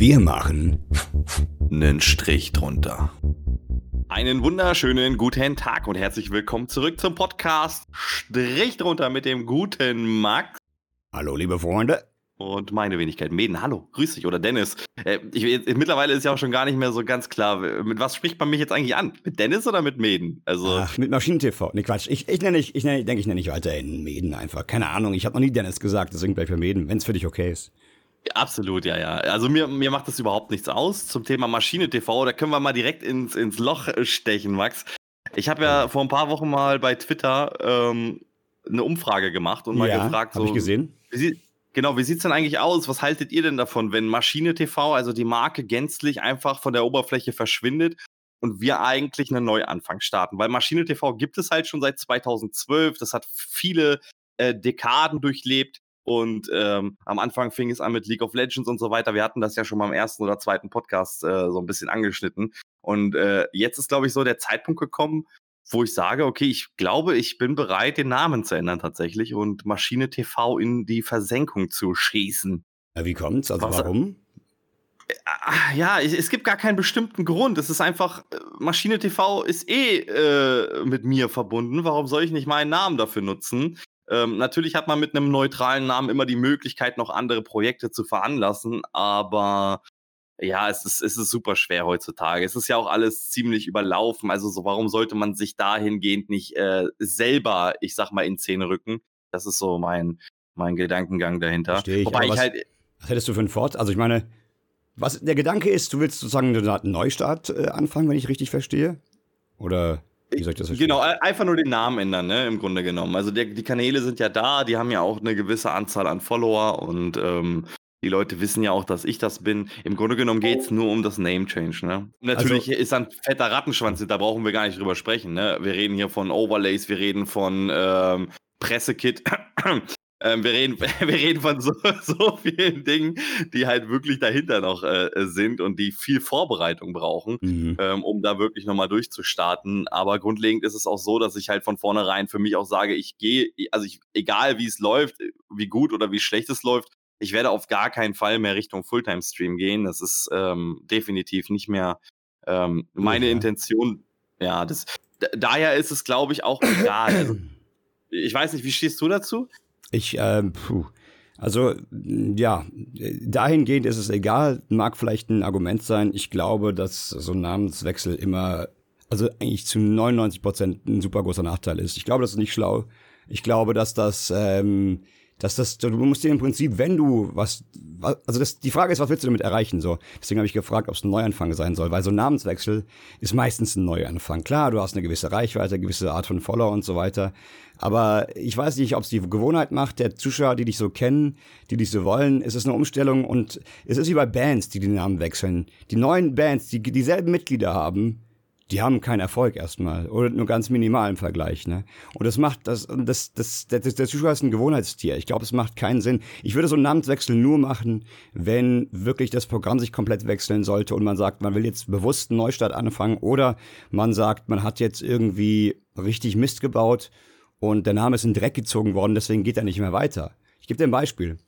Wir machen einen Strich drunter. Einen wunderschönen guten Tag und herzlich willkommen zurück zum Podcast Strich drunter mit dem guten Max. Hallo, liebe Freunde. Und meine Wenigkeit Meden. Hallo, grüß dich. Oder Dennis. Äh, ich, mittlerweile ist ja auch schon gar nicht mehr so ganz klar, mit was spricht man mich jetzt eigentlich an? Mit Dennis oder mit Meden? Also Ach, mit Maschinentv. Nee, Quatsch. Ich, ich nenne, ich, ich, nenne, denke, ich nenne dich weiterhin Meden einfach. Keine Ahnung. Ich habe noch nie Dennis gesagt, deswegen gleich für Meden, wenn es für dich okay ist. Absolut, ja, ja. Also mir, mir macht das überhaupt nichts aus. Zum Thema Maschine TV, da können wir mal direkt ins, ins Loch stechen, Max. Ich habe ja vor ein paar Wochen mal bei Twitter ähm, eine Umfrage gemacht und mal ja, gefragt, so, ich gesehen. Wie, genau, wie sieht es denn eigentlich aus? Was haltet ihr denn davon, wenn Maschine TV, also die Marke gänzlich einfach von der Oberfläche verschwindet und wir eigentlich einen Neuanfang starten? Weil Maschine TV gibt es halt schon seit 2012. Das hat viele äh, Dekaden durchlebt. Und ähm, am Anfang fing es an mit League of Legends und so weiter. Wir hatten das ja schon mal im ersten oder zweiten Podcast äh, so ein bisschen angeschnitten. Und äh, jetzt ist, glaube ich, so der Zeitpunkt gekommen, wo ich sage, okay, ich glaube, ich bin bereit, den Namen zu ändern tatsächlich und Maschine TV in die Versenkung zu schießen. Ja, wie kommt's? Also Was, warum? Äh, ja, es gibt gar keinen bestimmten Grund. Es ist einfach, äh, Maschine TV ist eh äh, mit mir verbunden. Warum soll ich nicht meinen Namen dafür nutzen? Ähm, natürlich hat man mit einem neutralen Namen immer die Möglichkeit, noch andere Projekte zu veranlassen, aber ja, es ist, es ist super schwer heutzutage. Es ist ja auch alles ziemlich überlaufen. Also so, warum sollte man sich dahingehend nicht äh, selber, ich sag mal, in Szene rücken? Das ist so mein, mein Gedankengang dahinter. Verstehe ich. Wobei ich was, halt. Was hättest du für einen Fort? Also ich meine, was der Gedanke ist, du willst sozusagen einen Neustart äh, anfangen, wenn ich richtig verstehe? Oder? Wie soll ich das verstehen? Genau, einfach nur den Namen ändern, ne, im Grunde genommen. Also der, die Kanäle sind ja da, die haben ja auch eine gewisse Anzahl an Follower und ähm, die Leute wissen ja auch, dass ich das bin. Im Grunde genommen geht es nur um das Name Change. Ne? Natürlich also, ist ein fetter Rattenschwanz, da brauchen wir gar nicht drüber sprechen. Ne? Wir reden hier von Overlays, wir reden von ähm, Pressekit. Ähm, wir, reden, wir reden von so, so vielen Dingen, die halt wirklich dahinter noch äh, sind und die viel Vorbereitung brauchen, mhm. ähm, um da wirklich nochmal durchzustarten. Aber grundlegend ist es auch so, dass ich halt von vornherein für mich auch sage, ich gehe, also ich, egal wie es läuft, wie gut oder wie schlecht es läuft, ich werde auf gar keinen Fall mehr Richtung Fulltime-Stream gehen. Das ist ähm, definitiv nicht mehr ähm, meine ja. Intention. Ja, das, daher ist es, glaube ich, auch egal. Also, ich weiß nicht, wie stehst du dazu? Ich, ähm, puh. Also ja, dahingehend ist es egal, mag vielleicht ein Argument sein. Ich glaube, dass so ein Namenswechsel immer, also eigentlich zu 99 Prozent ein super großer Nachteil ist. Ich glaube, das ist nicht schlau. Ich glaube, dass das ähm, dass das, du musst dir im Prinzip, wenn du was, also das, die Frage ist, was willst du damit erreichen? So, deswegen habe ich gefragt, ob es ein Neuanfang sein soll, weil so ein Namenswechsel ist meistens ein Neuanfang. Klar, du hast eine gewisse Reichweite, eine gewisse Art von Follower und so weiter. Aber ich weiß nicht, ob es die Gewohnheit macht, der Zuschauer, die dich so kennen, die dich so wollen. Es ist eine Umstellung und es ist wie bei Bands, die den Namen wechseln. Die neuen Bands, die dieselben Mitglieder haben, die haben keinen Erfolg erstmal oder nur ganz minimal im Vergleich. Ne? Und das macht das, das, das, das, der Zuschauer ist ein Gewohnheitstier. Ich glaube, es macht keinen Sinn. Ich würde so einen Namenswechsel nur machen, wenn wirklich das Programm sich komplett wechseln sollte und man sagt, man will jetzt bewusst einen Neustart anfangen oder man sagt, man hat jetzt irgendwie richtig Mist gebaut und der Name ist in Dreck gezogen worden, deswegen geht er nicht mehr weiter. Ich gebe dir ein Beispiel.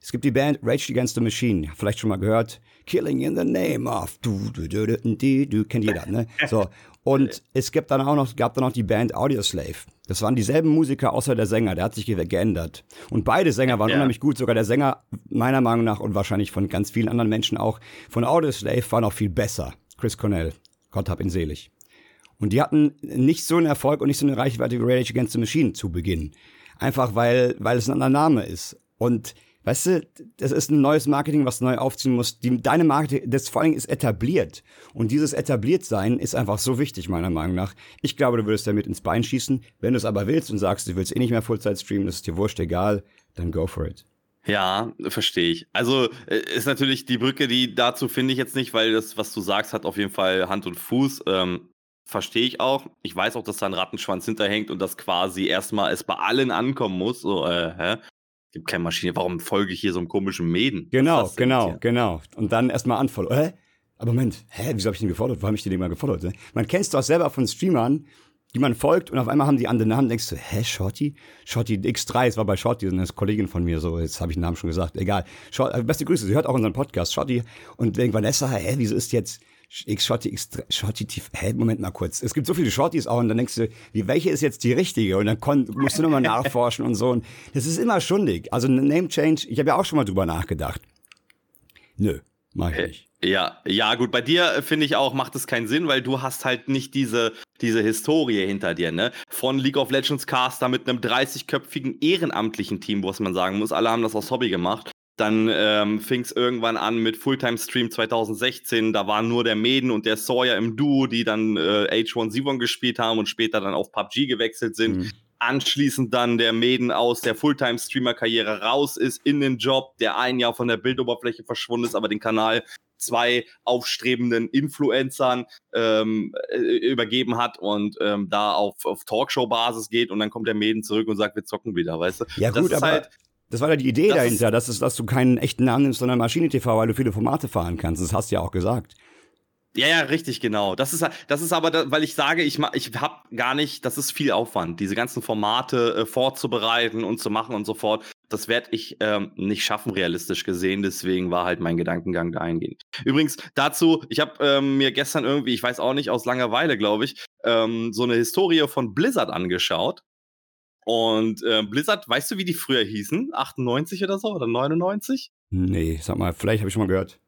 Es gibt die Band Rage Against the Machine, vielleicht schon mal gehört. Killing in the name of du du du du du, du kennt jeder, ne? So und es gibt dann auch noch gab dann noch die Band Audioslave. Das waren dieselben Musiker außer der Sänger, der hat sich geändert. Und beide Sänger waren ja. unheimlich gut, sogar der Sänger meiner Meinung nach und wahrscheinlich von ganz vielen anderen Menschen auch von Audioslave war noch viel besser. Chris Cornell, Gott hab ihn selig. Und die hatten nicht so einen Erfolg und nicht so eine Reichweite wie Rage Against the Machine zu Beginn. Einfach weil, weil es ein anderer Name ist. Und Weißt du, das ist ein neues Marketing, was neu aufziehen muss. Die, deine Marke, das vor allem ist etabliert. Und dieses etabliert sein ist einfach so wichtig, meiner Meinung nach. Ich glaube, du würdest damit ins Bein schießen. Wenn du es aber willst und sagst, du willst eh nicht mehr Fullzeit streamen, das ist dir wurscht, egal, dann go for it. Ja, verstehe ich. Also äh, ist natürlich die Brücke, die dazu finde ich jetzt nicht, weil das, was du sagst, hat auf jeden Fall Hand und Fuß. Ähm, verstehe ich auch. Ich weiß auch, dass da ein Rattenschwanz hinterhängt und dass quasi erstmal es bei allen ankommen muss. So, äh, hä? Gibt keine Maschine. Warum folge ich hier so einem komischen Mäden? Genau, genau, genau. Und dann erstmal anfolgen. Hä? Aber Moment, hä, wieso habe ich den gefordert? Wo habe ich den mal gefordert? Ne? Man kennt es doch selber von Streamern, die man folgt und auf einmal haben die andere Namen, denkst du, hä, Shorty? Shorty X3, es war bei Shorty, eine Kollegin von mir, so, jetzt habe ich den Namen schon gesagt, egal. Short, äh, beste Grüße, sie hört auch unseren Podcast, Shorty. Und wegen Vanessa, hä, wieso ist jetzt X Shorty X Shorty tief, hä, Moment mal kurz. Es gibt so viele Shortys auch und dann denkst du, wie, welche ist jetzt die richtige? Und dann kon, musst du nochmal nachforschen und so. Und das ist immer schundig. Also Name Change, ich habe ja auch schon mal drüber nachgedacht. Nö, mach ich nicht. Ja, ja, gut, bei dir äh, finde ich auch, macht es keinen Sinn, weil du hast halt nicht diese, diese Historie hinter dir, ne? Von League of Legends Caster mit einem 30-köpfigen ehrenamtlichen Team, was man sagen muss. Alle haben das aus Hobby gemacht. Dann ähm, fing es irgendwann an mit Fulltime-Stream 2016. Da waren nur der Maiden und der Sawyer im Duo, die dann äh, H1Z1 gespielt haben und später dann auf PUBG gewechselt sind. Mhm. Anschließend dann der Maiden aus der Fulltime-Streamer-Karriere raus ist in den Job, der ein Jahr von der Bildoberfläche verschwunden ist, aber den Kanal zwei aufstrebenden Influencern ähm, äh, übergeben hat und ähm, da auf, auf Talkshow-Basis geht und dann kommt der Maiden zurück und sagt, wir zocken wieder, weißt du? Ja, gut, aber halt, das war ja die Idee das dahinter, dass, es, dass du keinen echten Namen nimmst, sondern Maschine-TV, weil du viele Formate fahren kannst. Das hast du ja auch gesagt. Ja, ja, richtig, genau. Das ist, das ist aber, da, weil ich sage, ich, ich habe gar nicht, das ist viel Aufwand, diese ganzen Formate äh, vorzubereiten und zu machen und so fort. Das werde ich ähm, nicht schaffen, realistisch gesehen. Deswegen war halt mein Gedankengang dahingehend. Übrigens dazu, ich habe ähm, mir gestern irgendwie, ich weiß auch nicht, aus Langeweile, glaube ich, ähm, so eine Historie von Blizzard angeschaut. Und äh, Blizzard, weißt du, wie die früher hießen? 98 oder so oder 99? Nee, sag mal, vielleicht habe ich schon mal gehört.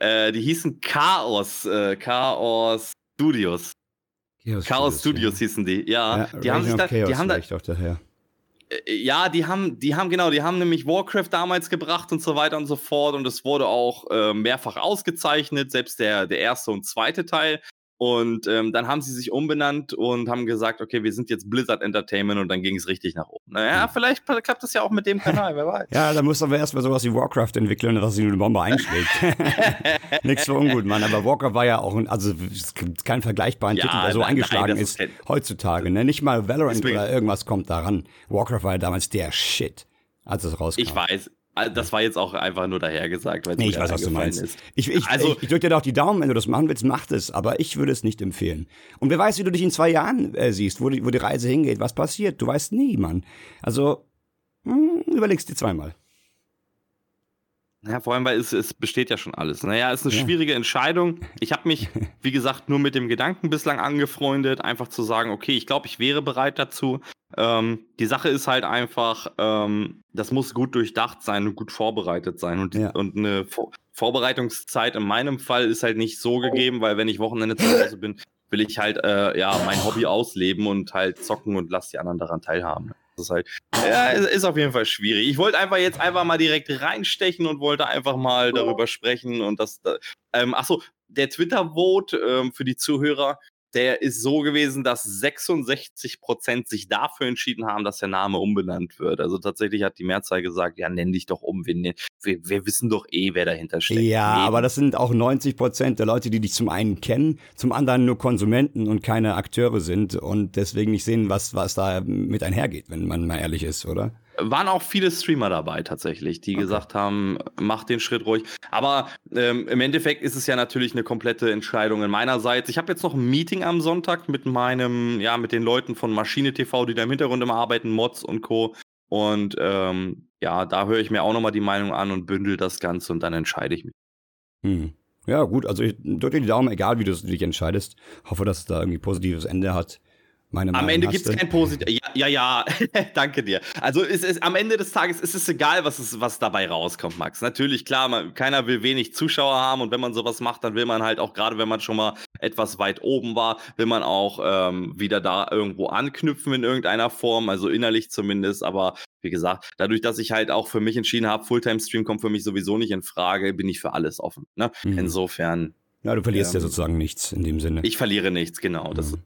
Äh, die hießen Chaos, äh, Chaos Studios. Chaos, Chaos Studios, ja. hießen die. Ja, ja die haben sich da, Chaos die haben da, daher. Äh, ja, die haben, die haben genau, die haben nämlich Warcraft damals gebracht und so weiter und so fort und es wurde auch äh, mehrfach ausgezeichnet, selbst der, der erste und zweite Teil. Und ähm, dann haben sie sich umbenannt und haben gesagt, okay, wir sind jetzt Blizzard Entertainment und dann ging es richtig nach oben. Naja, vielleicht klappt das ja auch mit dem Kanal, wer weiß. ja, da muss aber erstmal sowas wie Warcraft entwickeln, dass sich eine Bombe einschlägt. Nichts für ungut, Mann. Aber Warcraft war ja auch, ein, also es gibt keinen vergleichbaren ja, Titel, der so nein, eingeschlagen nein, ist, ist heutzutage. Ne? Nicht mal Valorant oder irgendwas kommt daran. Warcraft war ja damals der Shit, als es rauskam. Ich weiß, das war jetzt auch einfach nur dahergesagt, weil es nee, ich weiß, was du meinst. Ist. Ich, ich, also, ich, ich drücke dir doch die Daumen, wenn du das machen willst, mach das. Aber ich würde es nicht empfehlen. Und wer weiß, wie du dich in zwei Jahren äh, siehst, wo die, wo die Reise hingeht, was passiert. Du weißt nie, Mann. Also, mh, hm, überlegst dir zweimal. Ja, vor allem, weil es, es besteht ja schon alles. Naja, es ist eine ja. schwierige Entscheidung. Ich habe mich, wie gesagt, nur mit dem Gedanken bislang angefreundet, einfach zu sagen, okay, ich glaube, ich wäre bereit dazu. Ähm, die Sache ist halt einfach, ähm, das muss gut durchdacht sein und gut vorbereitet sein. Und, ja. und eine Vor Vorbereitungszeit in meinem Fall ist halt nicht so gegeben, weil wenn ich Wochenende zu Hause bin, will ich halt äh, ja mein Hobby ausleben und halt zocken und lass die anderen daran teilhaben. Ist halt, ja, ist auf jeden Fall schwierig. Ich wollte einfach jetzt einfach mal direkt reinstechen und wollte einfach mal darüber sprechen und das, ähm, achso, der Twitter-Vote ähm, für die Zuhörer, der ist so gewesen, dass 66 Prozent sich dafür entschieden haben, dass der Name umbenannt wird. Also tatsächlich hat die Mehrzahl gesagt, ja, nenn dich doch um. Wir, wir, wir wissen doch eh, wer dahinter steckt. Ja, nee. aber das sind auch 90 Prozent der Leute, die dich zum einen kennen, zum anderen nur Konsumenten und keine Akteure sind und deswegen nicht sehen, was, was da mit einhergeht, wenn man mal ehrlich ist, oder? Waren auch viele Streamer dabei tatsächlich, die okay. gesagt haben, mach den Schritt ruhig. Aber ähm, im Endeffekt ist es ja natürlich eine komplette Entscheidung in meinerseits. Ich habe jetzt noch ein Meeting am Sonntag mit meinem, ja, mit den Leuten von Maschine TV, die da im Hintergrund immer arbeiten, Mods und Co. Und ähm, ja, da höre ich mir auch nochmal die Meinung an und bündel das Ganze und dann entscheide ich mich. Hm. Ja, gut, also ich drücke dir die Daumen, egal wie du dich entscheidest. Hoffe, dass es da irgendwie positives Ende hat. Meine am Ende gibt es kein Positiv. Ja, ja, ja. danke dir. Also es ist, am Ende des Tages ist es egal, was, es, was dabei rauskommt, Max. Natürlich, klar, man, keiner will wenig Zuschauer haben und wenn man sowas macht, dann will man halt auch, gerade wenn man schon mal etwas weit oben war, will man auch ähm, wieder da irgendwo anknüpfen in irgendeiner Form, also innerlich zumindest. Aber wie gesagt, dadurch, dass ich halt auch für mich entschieden habe, Fulltime-Stream kommt für mich sowieso nicht in Frage, bin ich für alles offen. Ne? Mhm. Insofern. Ja, du verlierst ähm, ja sozusagen nichts in dem Sinne. Ich verliere nichts, genau. Das, mhm.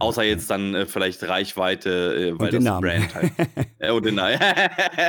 Außer jetzt dann äh, vielleicht Reichweite, äh, weil das Namen. Brand halt. äh, und den Namen.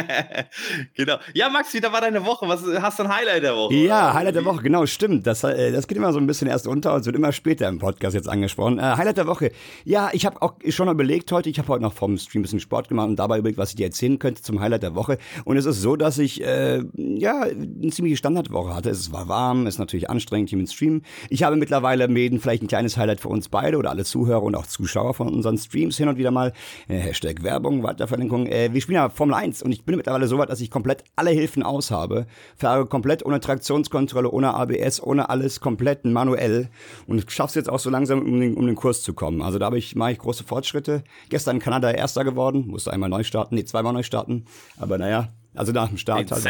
genau. Ja, Max, wie da war deine Woche? Was, hast du ein Highlight der Woche? Ja, Highlight der Woche, genau, stimmt. Das, äh, das geht immer so ein bisschen erst unter und wird immer später im Podcast jetzt angesprochen. Äh, Highlight der Woche. Ja, ich habe auch schon überlegt heute, ich habe heute noch vom Stream ein bisschen Sport gemacht und dabei überlegt, was ich dir erzählen könnte zum Highlight der Woche. Und es ist so, dass ich äh, ja eine ziemliche Standardwoche hatte. Es war warm, es ist natürlich anstrengend hier mit Stream. Ich habe mittlerweile Mäden vielleicht ein kleines Highlight für uns beide oder alle Zuhörer und auch Zuschauer von unseren Streams hin und wieder mal. Äh, Hashtag Werbung, Weiterverlinkung. Äh, wir spielen ja Formel 1 und ich bin mittlerweile so weit, dass ich komplett alle Hilfen aus habe. Fahre komplett ohne Traktionskontrolle, ohne ABS, ohne alles, komplett manuell. Und ich schaffe es jetzt auch so langsam, um den, um den Kurs zu kommen. Also da habe ich, mache ich große Fortschritte. Gestern in Kanada Erster geworden, musste einmal neu starten, nee, zweimal neu starten. Aber naja, also nach dem Start halt.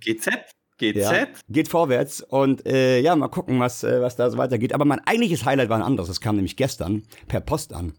GZ? GZ? Ja, geht vorwärts und äh, ja, mal gucken, was, äh, was da so weitergeht. Aber mein eigentliches Highlight war ein anderes. Das kam nämlich gestern per Post an.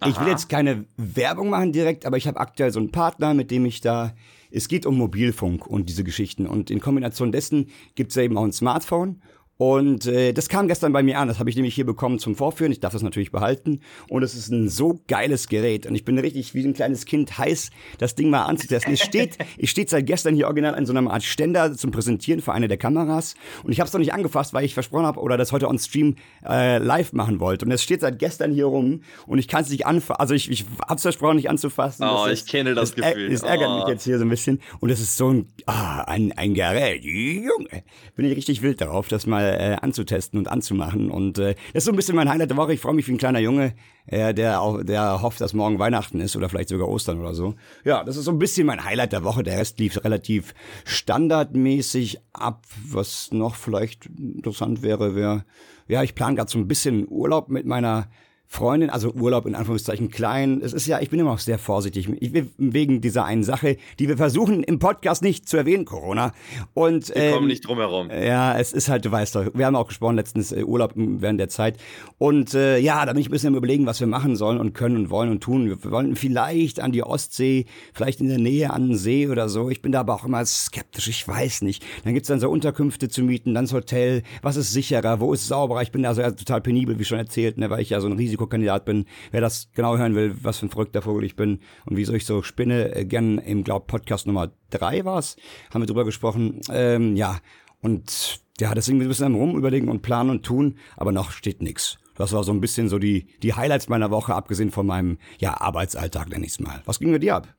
Aha. Ich will jetzt keine Werbung machen direkt, aber ich habe aktuell so einen Partner, mit dem ich da. Es geht um Mobilfunk und diese Geschichten. Und in Kombination dessen gibt es ja eben auch ein Smartphone. Und äh, das kam gestern bei mir an. Das habe ich nämlich hier bekommen zum Vorführen. Ich darf das natürlich behalten. Und es ist ein so geiles Gerät. Und ich bin richtig wie ein kleines Kind heiß, das Ding mal anzutesten. Es steht, es steht seit gestern hier original an so einer Art Ständer zum Präsentieren für eine der Kameras. Und ich habe es noch nicht angefasst, weil ich versprochen habe oder das heute on Stream äh, live machen wollte. Und es steht seit gestern hier rum und ich kann es nicht anfassen. Also ich, ich habe es versprochen, nicht anzufassen. Oh, das ich kenne das, das Gefühl. Es ärgert oh. mich jetzt hier so ein bisschen. Und es ist so ein, ah, ein, ein Gerät. Junge, bin ich richtig wild darauf, das mal äh, anzutesten und anzumachen. Und äh, das ist so ein bisschen mein Highlight der Woche. Ich freue mich wie ein kleiner Junge, äh, der, auch, der hofft, dass morgen Weihnachten ist oder vielleicht sogar Ostern oder so. Ja, das ist so ein bisschen mein Highlight der Woche. Der Rest lief relativ standardmäßig ab. Was noch vielleicht interessant wäre, wäre, ja, ich plane gerade so ein bisschen Urlaub mit meiner Freundin, also Urlaub in Anführungszeichen klein. Es ist ja, ich bin immer auch sehr vorsichtig. Ich, wegen dieser einen Sache, die wir versuchen im Podcast nicht zu erwähnen, Corona. Und, wir ähm, kommen nicht drum herum. Ja, es ist halt, du weißt doch, wir haben auch gesprochen letztens äh, Urlaub während der Zeit. Und äh, ja, da bin ich ein bisschen überlegen, was wir machen sollen und können und wollen und tun. Wir wollen vielleicht an die Ostsee, vielleicht in der Nähe an den See oder so. Ich bin da aber auch immer skeptisch, ich weiß nicht. Dann gibt's dann so Unterkünfte zu mieten, dann das Hotel. Was ist sicherer? Wo ist es sauberer? Ich bin da so ja, total penibel, wie schon erzählt, ne, weil ich ja so ein Risiko Risikokandidat bin. Wer das genau hören will, was für ein verrückter Vogel ich bin und wieso ich so spinne, äh, gern im, glaub, Podcast Nummer drei war's, haben wir drüber gesprochen. Ähm, ja, und ja, deswegen ein bisschen am Rumüberlegen und planen und tun, aber noch steht nix. Das war so ein bisschen so die, die Highlights meiner Woche, abgesehen von meinem, ja, Arbeitsalltag, nenn ich's mal. Was ging mit dir ab?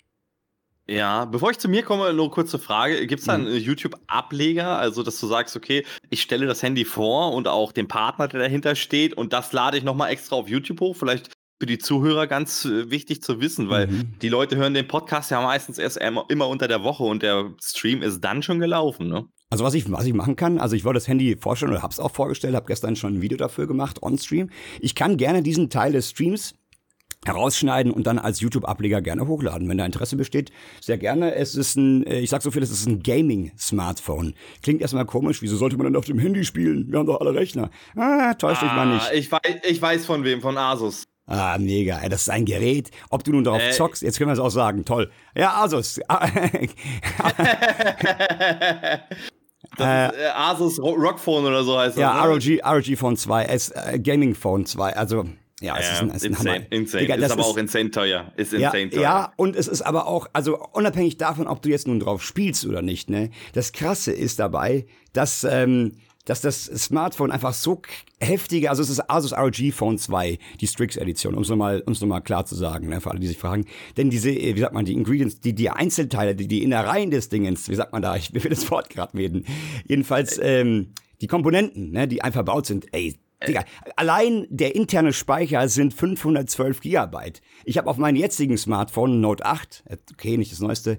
Ja, bevor ich zu mir komme, nur kurze Frage. Gibt es da einen mhm. YouTube-Ableger, also dass du sagst, okay, ich stelle das Handy vor und auch den Partner, der dahinter steht und das lade ich nochmal extra auf YouTube hoch? Vielleicht für die Zuhörer ganz äh, wichtig zu wissen, weil mhm. die Leute hören den Podcast ja meistens erst immer unter der Woche und der Stream ist dann schon gelaufen, ne? Also was ich, was ich machen kann, also ich wollte das Handy vorstellen oder hab's auch vorgestellt, habe gestern schon ein Video dafür gemacht, on-stream. Ich kann gerne diesen Teil des Streams herausschneiden und dann als YouTube-Ableger gerne hochladen. Wenn da Interesse besteht, sehr gerne. Es ist ein, äh, ich sag so viel, es ist ein Gaming-Smartphone. Klingt erstmal komisch, wieso sollte man denn auf dem Handy spielen? Wir haben doch alle Rechner. Ah, täuscht ah, dich mal nicht. Ich weiß, ich weiß von wem, von Asus. Ah, mega. Das ist ein Gerät. Ob du nun darauf äh, zockst, jetzt können wir es auch sagen. Toll. Ja, Asus. das ist äh, Asus Rock Phone oder so heißt das. Ja, ne? ROG, ROG Phone 2, äh, Gaming Phone 2. Also ja, es ist ein, es ist insane, ein Hammer. Insane. Digga, ist aber ist, auch insane teuer. Ist insane ja, teuer. Ja, und es ist aber auch, also unabhängig davon, ob du jetzt nun drauf spielst oder nicht, ne? Das Krasse ist dabei, dass, ähm, dass das Smartphone einfach so heftige, also es ist Asus ROG Phone 2, die Strix Edition, um es nochmal, um's nochmal klar zu sagen, ne, für alle, die sich fragen. Denn diese, äh, wie sagt man, die Ingredients, die, die Einzelteile, die, die Innereien des Dingens, wie sagt man da, ich will das Wort gerade reden. Jedenfalls, ähm, die Komponenten, ne, die einfach verbaut sind, ey, Digga, allein der interne Speicher sind 512 Gigabyte. Ich habe auf meinem jetzigen Smartphone Note 8, okay, nicht das neueste,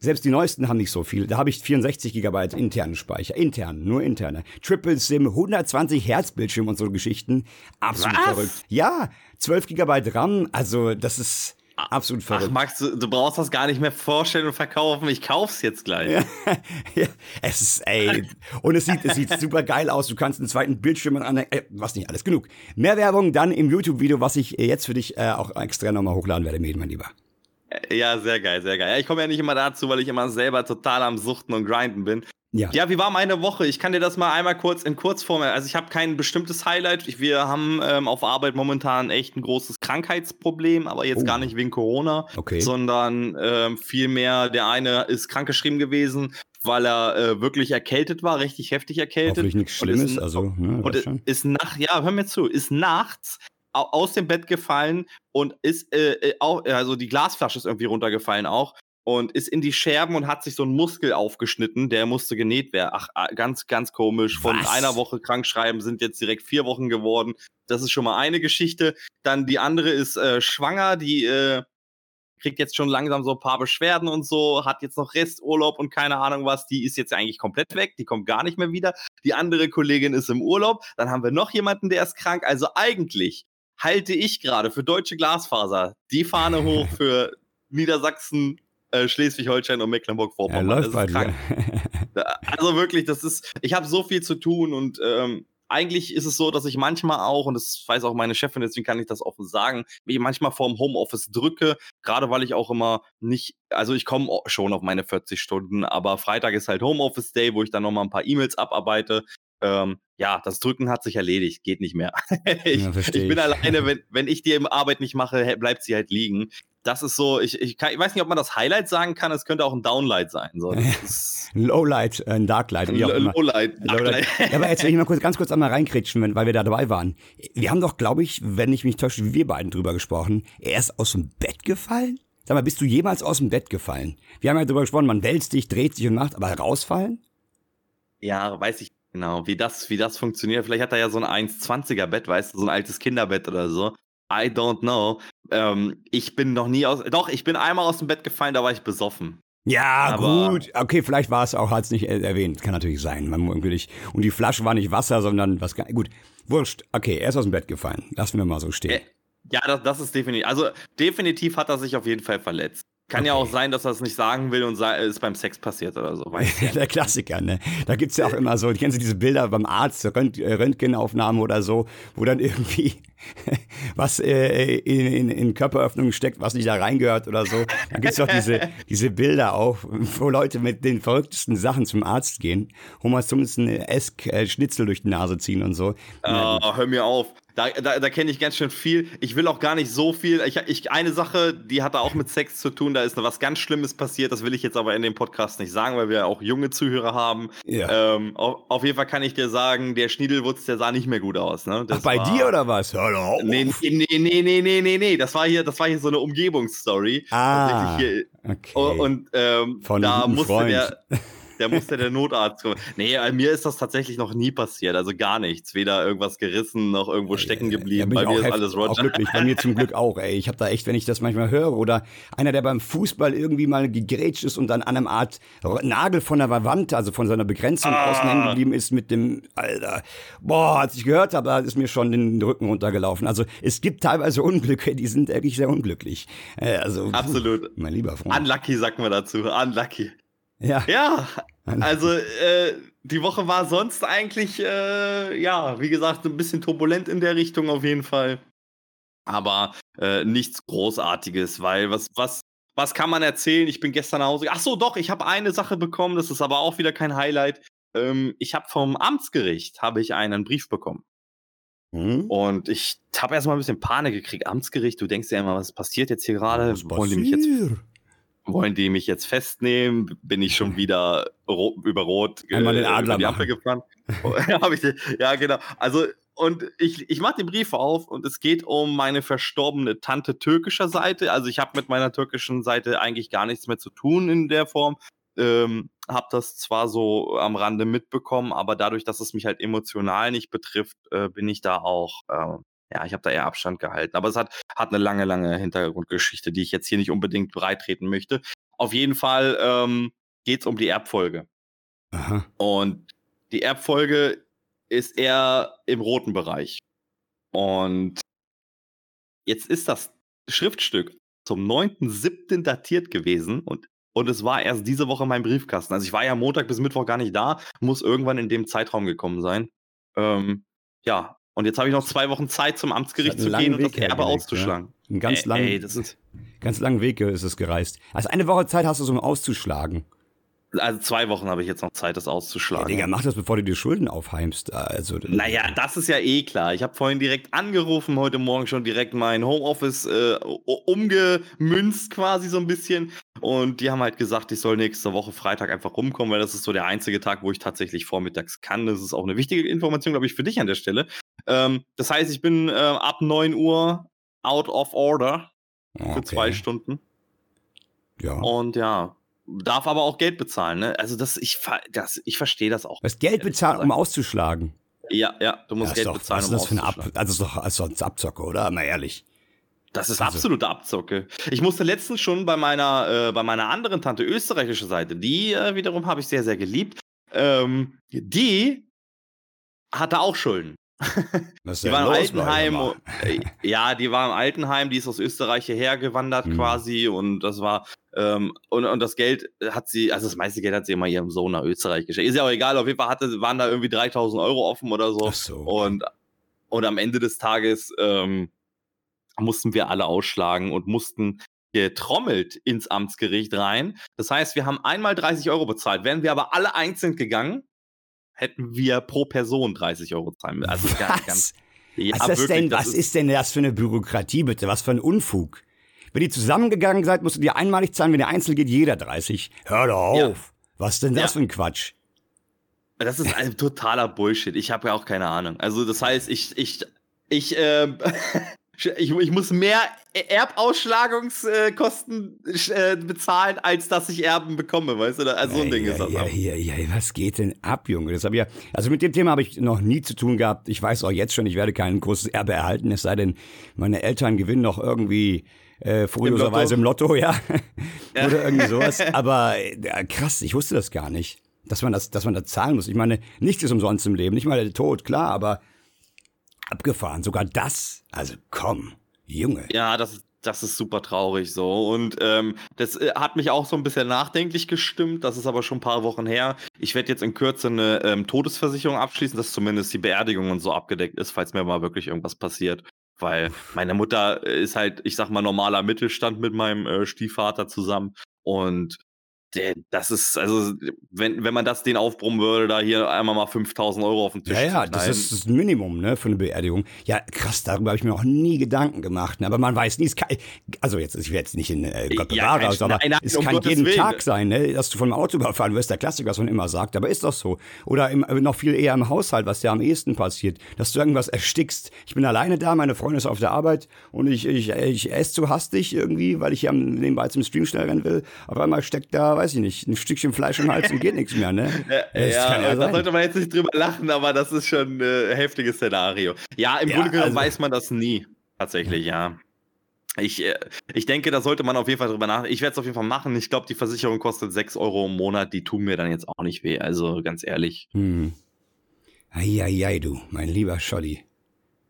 selbst die neuesten haben nicht so viel. Da habe ich 64 Gigabyte internen Speicher. Intern, nur interne. Triple SIM, 120 Hertz Bildschirm und so Geschichten. Absolut Was? verrückt. Ja, 12 Gigabyte RAM, also das ist Absolut verrückt. Ach, Max, du, du, brauchst das gar nicht mehr vorstellen und verkaufen. Ich kauf's jetzt gleich. Ja, ja, es ist, ey. Und es sieht, es sieht super geil aus. Du kannst einen zweiten Bildschirm an, äh, was nicht alles genug. Mehr Werbung dann im YouTube-Video, was ich jetzt für dich äh, auch extra nochmal hochladen werde, mein Lieber. Ja, sehr geil, sehr geil. Ja, ich komme ja nicht immer dazu, weil ich immer selber total am Suchten und Grinden bin. Ja. ja, wie war meine Woche? Ich kann dir das mal einmal kurz in Kurzform. Also ich habe kein bestimmtes Highlight. Wir haben ähm, auf Arbeit momentan echt ein großes Krankheitsproblem, aber jetzt oh. gar nicht wegen Corona, okay. sondern ähm, vielmehr der eine ist krankgeschrieben gewesen, weil er äh, wirklich erkältet war, richtig heftig erkältet. Hoffentlich nichts Schlimmes, ist, also ne, und ist nach, ja, hör mir zu, ist nachts aus dem Bett gefallen und ist äh, äh auch, also die Glasflasche ist irgendwie runtergefallen auch und ist in die Scherben und hat sich so einen Muskel aufgeschnitten, der musste genäht werden. Ach, ah, ganz, ganz komisch. Von Was? einer Woche krankschreiben sind jetzt direkt vier Wochen geworden. Das ist schon mal eine Geschichte. Dann die andere ist äh, schwanger, die äh, kriegt jetzt schon langsam so ein paar Beschwerden und so, hat jetzt noch Resturlaub und keine Ahnung was. Die ist jetzt eigentlich komplett weg, die kommt gar nicht mehr wieder. Die andere Kollegin ist im Urlaub. Dann haben wir noch jemanden, der ist krank. Also eigentlich halte ich gerade für deutsche Glasfaser die Fahne hoch für Niedersachsen, äh, Schleswig-Holstein und Ja, Mecklenburg-Vorpommern. läuft bei das ist krank. Also wirklich, das ist, ich habe so viel zu tun und ähm, eigentlich ist es so, dass ich manchmal auch, und das weiß auch meine Chefin, deswegen kann ich das offen sagen, mich manchmal vorm Homeoffice drücke, gerade weil ich auch immer nicht, also ich komme schon auf meine 40 Stunden, aber Freitag ist halt Homeoffice Day, wo ich dann nochmal ein paar E-Mails abarbeite. Ähm, ja, das Drücken hat sich erledigt, geht nicht mehr. ich, Ja, ich bin ich. alleine, wenn, wenn ich die Arbeit nicht mache, bleibt sie halt liegen. Das ist so, ich, ich, kann, ich weiß nicht, ob man das Highlight sagen kann, es könnte auch ein Downlight sein. So, Lowlight, äh, ein Darklight. Lowlight. Lowlight. Ja, aber jetzt will ich mal kurz, ganz kurz einmal reinkritschen, wenn- weil wir da dabei waren. Wir haben doch, glaube ich, wenn ich mich täusche, wie wir beiden drüber gesprochen, er ist aus dem Bett gefallen? Sag mal, bist du jemals aus dem Bett gefallen? Wir haben ja drüber gesprochen, man wälzt dich, dreht sich und macht, aber rausfallen? Ja, weiß ich genau, wie das, wie das funktioniert. Vielleicht hat er ja so ein 1,20er Bett, weißt du, so ein altes Kinderbett oder so. I don't know. Ähm, ich bin noch nie aus. Doch, ich bin einmal aus dem Bett gefallen, da war ich besoffen. Ja, Aber- gut. Okay, vielleicht war es auch, hat es nicht er- erwähnt. Kann natürlich sein. Man. Und die Flasche war nicht Wasser, sondern was. Gut. Wurscht. Okay, er ist aus dem Bett gefallen. Lassen wir mal so stehen. Äh, Ja, das, das ist definitiv. Also, definitiv hat er sich auf jeden Fall verletzt. Kann ja auch Okay. sein, dass er es nicht sagen will und ist beim Sex passiert oder so. Der Klassiker, ne? Da gibt's ja auch immer so, kennst du diese Bilder beim Arzt, Rönt äh, Röntgenaufnahme oder so, wo dann irgendwie was äh, in, in, in Körperöffnungen steckt, was nicht da reingehört oder so. Dann gibt's doch diese, diese Bilder auch, wo Leute mit den verrücktesten Sachen zum Arzt gehen, Homer Simpson esk äh, Schnitzel durch die Nase ziehen und so. Ah, hör mir auf. Da, da, da kenne ich ganz schön viel. Ich will auch gar nicht so viel. Ich, ich, eine Sache, die hat da auch mit Sex zu tun. Da ist noch was ganz Schlimmes passiert. Das will ich jetzt aber in dem Podcast nicht sagen, weil wir auch junge Zuhörer haben. Ja. Ähm, auf, auf jeden Fall kann ich dir sagen, der Schniedelwutz, der sah nicht mehr gut aus. Ne? Ach, bei war, dir oder was? Hör doch auf. Nee, nee, nee, nee, nee, nee, nee. Das war hier, das war hier so eine Umgebungsstory. Ah, okay. Oh, Und ähm, Von da musste Freund. der, der musste der Notarzt kommen. Nee, äh, mir ist das tatsächlich noch nie passiert. Also gar nichts. Weder irgendwas gerissen, noch irgendwo stecken geblieben. Ja, Bei mir ist alles heft- Auch Roger. glücklich. Bei mir zum Glück auch, ey. Ich habe da echt, wenn ich das manchmal höre, oder einer, der beim Fußball irgendwie mal gegrätscht ist und dann an einem Art Nagel von der Wand, also von seiner Begrenzung Ah. außen hängen geblieben ist mit dem, Alter, boah, als ich gehört habe, da ist mir schon den Rücken runtergelaufen. Also es gibt teilweise Unglücke, die sind wirklich sehr unglücklich. Äh, also, Absolut. Mein lieber Freund. Unlucky sagt man dazu. Unlucky. Ja. Ja, also äh, die Woche war sonst eigentlich, äh, ja, wie gesagt, ein bisschen turbulent in der Richtung auf jeden Fall. Aber äh, nichts Großartiges, weil was, was, was kann man erzählen? Ich bin gestern nach Hause. Ach so, doch, ich habe eine Sache bekommen, das ist aber auch wieder kein Highlight. Ähm, ich habe vom Amtsgericht habe ich einen Brief bekommen. Hm? Und ich habe erstmal ein bisschen Panik gekriegt. Amtsgericht, du denkst ja immer, was passiert jetzt hier gerade? Was Wollen die mich jetzt? Wollen die mich jetzt festnehmen? Bin ich schon wieder ro über Rot Einmal den Adler über die Ampel gefahren? Ich, ja, genau. Also, und ich, ich mache den Brief auf und es geht um meine verstorbene Tante türkischer Seite. Also ich habe mit meiner türkischen Seite eigentlich gar nichts mehr zu tun in der Form. Ähm, habe das zwar so am Rande mitbekommen, aber dadurch, dass es mich halt emotional nicht betrifft, äh, bin ich da auch, äh, ja, ich habe da eher Abstand gehalten. Aber es hat, hat eine lange, lange Hintergrundgeschichte, die ich jetzt hier nicht unbedingt breitreten möchte. Auf jeden Fall ähm, geht es um die Erbfolge. Aha. Und die Erbfolge ist eher im roten Bereich. Und jetzt ist das Schriftstück zum 9.7. datiert gewesen und, und es war erst diese Woche mein Briefkasten. Also ich war ja Montag bis Mittwoch gar nicht da, muss irgendwann in dem Zeitraum gekommen sein. Ähm, ja, und jetzt habe ich noch zwei Wochen Zeit, zum Amtsgericht zu gehen langen und das Weg Erbe hergelegt, auszuschlagen. Einen ganz Ey, langen, ey, das ist, ganz langen Weg ist es gereist. Also eine Woche Zeit hast du, um auszuschlagen. also zwei Wochen habe ich jetzt noch Zeit, das Ja, auszuschlagen. Digga, mach das, bevor du die Schulden aufheimst. Also, Naja, das ist ja eh klar. Ich habe vorhin direkt angerufen, heute Morgen schon direkt mein Homeoffice äh, umgemünzt quasi so ein bisschen. Und die haben halt gesagt, ich soll nächste Woche Freitag einfach rumkommen, weil das ist so der einzige Tag, wo ich tatsächlich vormittags kann. Das ist auch eine wichtige Information, glaube ich, für dich an der Stelle. Ähm, das heißt, ich bin äh, ab 9 Uhr out of order für Okay. zwei Stunden. Ja. Und ja, darf aber auch Geld bezahlen. Ne? Also das, ich, das, ich verstehe das auch. Das Geld bezahlen, um auszuschlagen. Ja, ja, du musst ja, Geld doch, bezahlen, was ist das für eine Ab Also ist doch also ein Abzocke, oder? Mal ehrlich. Das ist also. absolute Abzocke. Ich musste letztens schon bei meiner, äh, bei meiner anderen Tante österreichische Seite, die äh, wiederum habe ich sehr, sehr geliebt. Ähm, die hatte auch Schulden. Was die war im Altenheim. Äh, ja, die war im Altenheim, die ist aus Österreich hierher gewandert mhm. quasi und das war ähm, und, und das Geld hat sie, also das meiste Geld hat sie immer ihrem Sohn nach Österreich geschenkt. Ist ja auch egal, auf jeden Fall hatte, waren da irgendwie 3000 Euro offen oder so. Ach so. Und, und am Ende des Tages ähm, mussten wir alle ausschlagen und mussten getrommelt ins Amtsgericht rein. Das heißt, wir haben einmal 30 Euro bezahlt. Wären wir aber alle einzeln gegangen, hätten wir pro Person 30 Euro zahlen müssen. Also was? ganz, ja, was, ist wirklich, denn, was ist, ist denn das für eine Bürokratie, bitte? Was für ein Unfug? Wenn ihr zusammengegangen seid, musst du dir einmalig zahlen, wenn ihr einzeln geht, jeder 30. Hör doch auf. Ja. Was denn das ja. für ein Quatsch? Das ist ein totaler Bullshit. Ich habe ja auch keine Ahnung. Also das heißt, ich, ich, ich, äh, ich, ich muss mehr Erbausschlagungskosten äh, bezahlen, als dass ich Erben bekomme, weißt du? Also so ein Ding ja, ist das. Ja, ja, ja, was geht denn ab, Junge? Das hab ich ja, also mit dem Thema habe ich noch nie zu tun gehabt. Ich weiß auch jetzt schon, ich werde kein großes Erbe erhalten, es sei denn, meine Eltern gewinnen noch irgendwie äh, furioserweise im Lotto, ja. ja. Oder irgendwie sowas. Aber äh, krass, ich wusste das gar nicht. Dass man das, dass man das zahlen muss. Ich meine, nichts ist umsonst im Leben, nicht mal der Tod, klar, aber abgefahren. Sogar das. Also komm, Junge. Ja, das, das ist super traurig so. Und ähm, das äh, hat mich auch so ein bisschen nachdenklich gestimmt. Das ist aber schon ein paar Wochen her. Ich werde jetzt in Kürze eine ähm, Todesversicherung abschließen, dass zumindest die Beerdigung und so abgedeckt ist, falls mir mal wirklich irgendwas passiert. Weil meine Mutter ist halt, ich sag mal, normaler Mittelstand mit meinem äh, Stiefvater zusammen. Und der, das ist, also, wenn, wenn man das den aufbrummen würde, da hier einmal mal 5000 Euro auf den Tisch Ja, ja, das ist das Minimum, ne, für eine Beerdigung. Ja, krass, darüber habe ich mir noch nie Gedanken gemacht, ne? aber man weiß nie, es kann, also jetzt, ich werde jetzt nicht in äh, Gott bewahre, ja, aber nein, nein, es um kann Gottes jeden Willen. Tag sein, ne, dass du vom Auto überfahren wirst, der Klassiker, was man immer sagt, aber ist doch so. Oder im, noch viel eher im Haushalt, was ja am ehesten passiert, dass du irgendwas erstickst. Ich bin alleine da, meine Freundin ist auf der Arbeit und ich, ich, ich esse zu hastig irgendwie, weil ich hier nebenbei zum Stream schnell rennen will. Auf einmal steckt da weiß ich nicht, ein Stückchen Fleisch im Hals und geht nichts mehr, ne? Ja, ja, ja da sollte man jetzt nicht drüber lachen, aber das ist schon ein äh, heftiges Szenario. Ja, im ja, Grunde genommen also, weiß man das nie. Tatsächlich, ja. Ich, äh, ich denke, da sollte man auf jeden Fall drüber nachdenken. Ich werde es auf jeden Fall machen. Ich glaube, die Versicherung kostet 6 Euro im Monat. Die tun mir dann jetzt auch nicht weh. Also ganz ehrlich. Hm. Eieiei, du, mein lieber Scholli.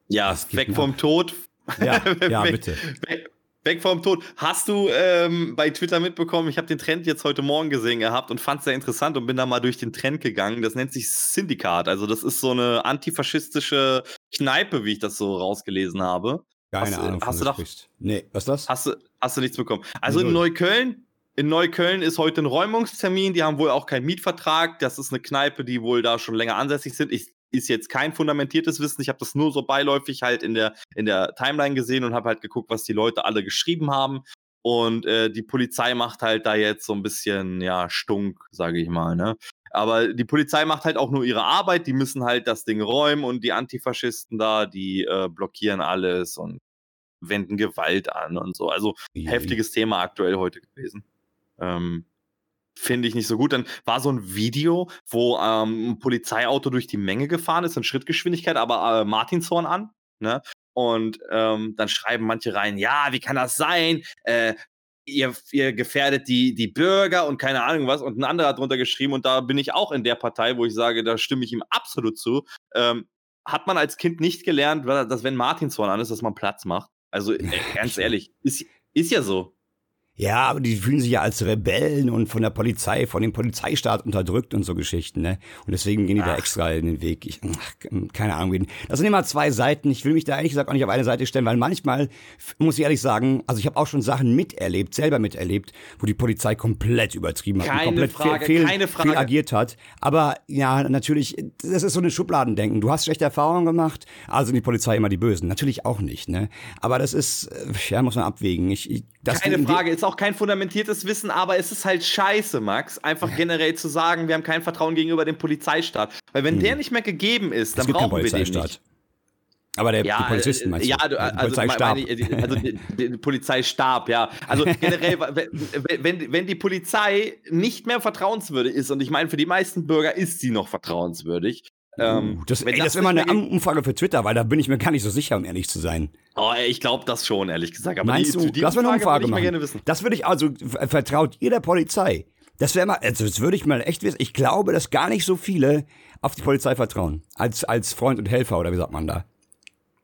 Ja, weg vom Tod. Ja, ja bitte. Weg, Weg vom Tod. Hast du ähm, bei Twitter mitbekommen, ich habe den Trend jetzt heute Morgen gesehen gehabt und fand es sehr interessant und bin da mal durch den Trend gegangen. Das nennt sich Syndikat. Also das ist so eine antifaschistische Kneipe, wie ich das so rausgelesen habe. Keine hast, Ahnung, hast du doch, Nee, was ist das? Hast du, hast du nichts bekommen. Also in Neukölln, in Neukölln ist heute ein Räumungstermin. Die haben wohl auch keinen Mietvertrag. Das ist eine Kneipe, die wohl da schon länger ansässig sind. Ich ist jetzt kein fundamentiertes Wissen. Ich habe das nur so beiläufig halt in der, in der Timeline gesehen und habe halt geguckt, was die Leute alle geschrieben haben. Und äh, die Polizei macht halt da jetzt so ein bisschen, ja, stunk, sage ich mal, ne? Aber die Polizei macht halt auch nur ihre Arbeit, die müssen halt das Ding räumen und die Antifaschisten da, die äh, blockieren alles und wenden Gewalt an und so. Also heftiges Thema aktuell heute gewesen. Ähm, finde ich nicht so gut. Dann war so ein Video, wo ähm, ein Polizeiauto durch die Menge gefahren ist in Schrittgeschwindigkeit, aber äh, Martinshorn an. Ne? Und ähm, dann schreiben manche rein, ja, wie kann das sein? Äh, ihr, ihr gefährdet die, die Bürger und keine Ahnung was. Und ein anderer hat drunter geschrieben, und da bin ich auch in der Partei, wo ich sage, da stimme ich ihm absolut zu. Ähm, hat man als Kind nicht gelernt, dass wenn Martinshorn an ist, dass man Platz macht? Also äh, ganz ehrlich, ist, ist ja so. Ja, aber die fühlen sich ja als Rebellen und von der Polizei, von dem Polizeistaat unterdrückt und so Geschichten, ne? Und deswegen gehen die ach. da extra in den Weg. Ich, ach, keine Ahnung. Das sind immer zwei Seiten. Ich will mich da ehrlich gesagt auch nicht auf eine Seite stellen, weil manchmal, muss ich ehrlich sagen, also ich habe auch schon Sachen miterlebt, selber miterlebt, wo die Polizei komplett übertrieben hat keine und komplett Frage, fehl, keine Frage. fehl agiert hat. Aber ja, natürlich, das ist so eine Schubladendenken. Du hast schlechte Erfahrungen gemacht, also sind die Polizei immer die Bösen. Natürlich auch nicht, ne? Aber das ist, ja, muss man abwägen. Ich, ich das keine Frage, ist auch kein fundamentiertes Wissen, aber es ist halt scheiße, Max, einfach ja. generell zu sagen, wir haben kein Vertrauen gegenüber dem Polizeistaat. Weil wenn hm. der nicht mehr gegeben ist, dann brauchen wir den nicht. Aber der, ja, die Polizisten meinst du? Ja, du, also, Polizeistab. Ich, also der Polizeistab, ja. Also generell, wenn, wenn die Polizei nicht mehr vertrauenswürdig ist, und ich meine, für die meisten Bürger ist sie noch vertrauenswürdig, ähm, uh, das, ey, das, wäre mal eine Umfrage für Twitter, weil da bin ich mir gar nicht so sicher, um ehrlich zu sein. Oh, ich glaube das schon, ehrlich gesagt. Aber Meinst die, du, die das wäre eine Umfrage würde ich mal gerne wissen. Das würde ich also, vertraut ihr der Polizei? Das wäre mal, also das würde ich mal echt wissen. Ich glaube, dass gar nicht so viele auf die Polizei vertrauen. Als, als Freund und Helfer, oder wie sagt man da?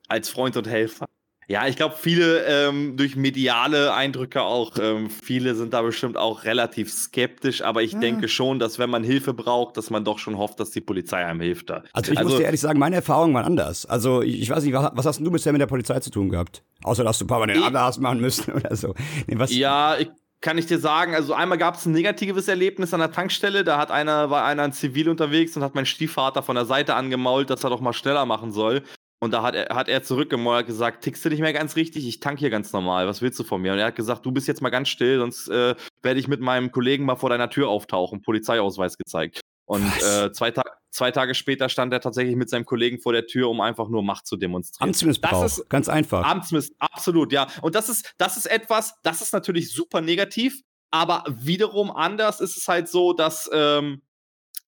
Als Freund und Helfer. Ja, ich glaube, viele ähm, durch mediale Eindrücke auch, ähm, viele sind da bestimmt auch relativ skeptisch, aber ich ja. denke schon, dass wenn man Hilfe braucht, dass man doch schon hofft, dass die Polizei einem hilft da. Also ich also, muss dir ehrlich sagen, meine Erfahrungen waren anders. Also ich, ich weiß nicht, was, was, hast du bisher mit der Polizei zu tun gehabt? Außer, dass du ein paar Mal den Aderhass machen müssen oder so. Nee, was? Ja, ich kann ich dir sagen, also einmal gab es ein negatives Erlebnis an der Tankstelle, da hat einer, war einer Zivil unterwegs und hat meinen Stiefvater von der Seite angemault, dass er doch mal schneller machen soll. Und da hat er, hat er zurückgemeuert gesagt, tickst du nicht mehr ganz richtig? Ich tank hier ganz normal. Was willst du von mir? Und er hat gesagt, du bist jetzt mal ganz still, sonst äh, werde ich mit meinem Kollegen mal vor deiner Tür auftauchen. Polizeiausweis gezeigt. Und äh, zwei, Ta zwei Tage später stand er tatsächlich mit seinem Kollegen vor der Tür, um einfach nur Macht zu demonstrieren. Amtsmissbrauch, das ist, ganz einfach. Amtsmissbrauch, absolut, ja. Und das ist, das ist etwas, das ist natürlich super negativ, aber wiederum anders ist es halt so, dass ähm,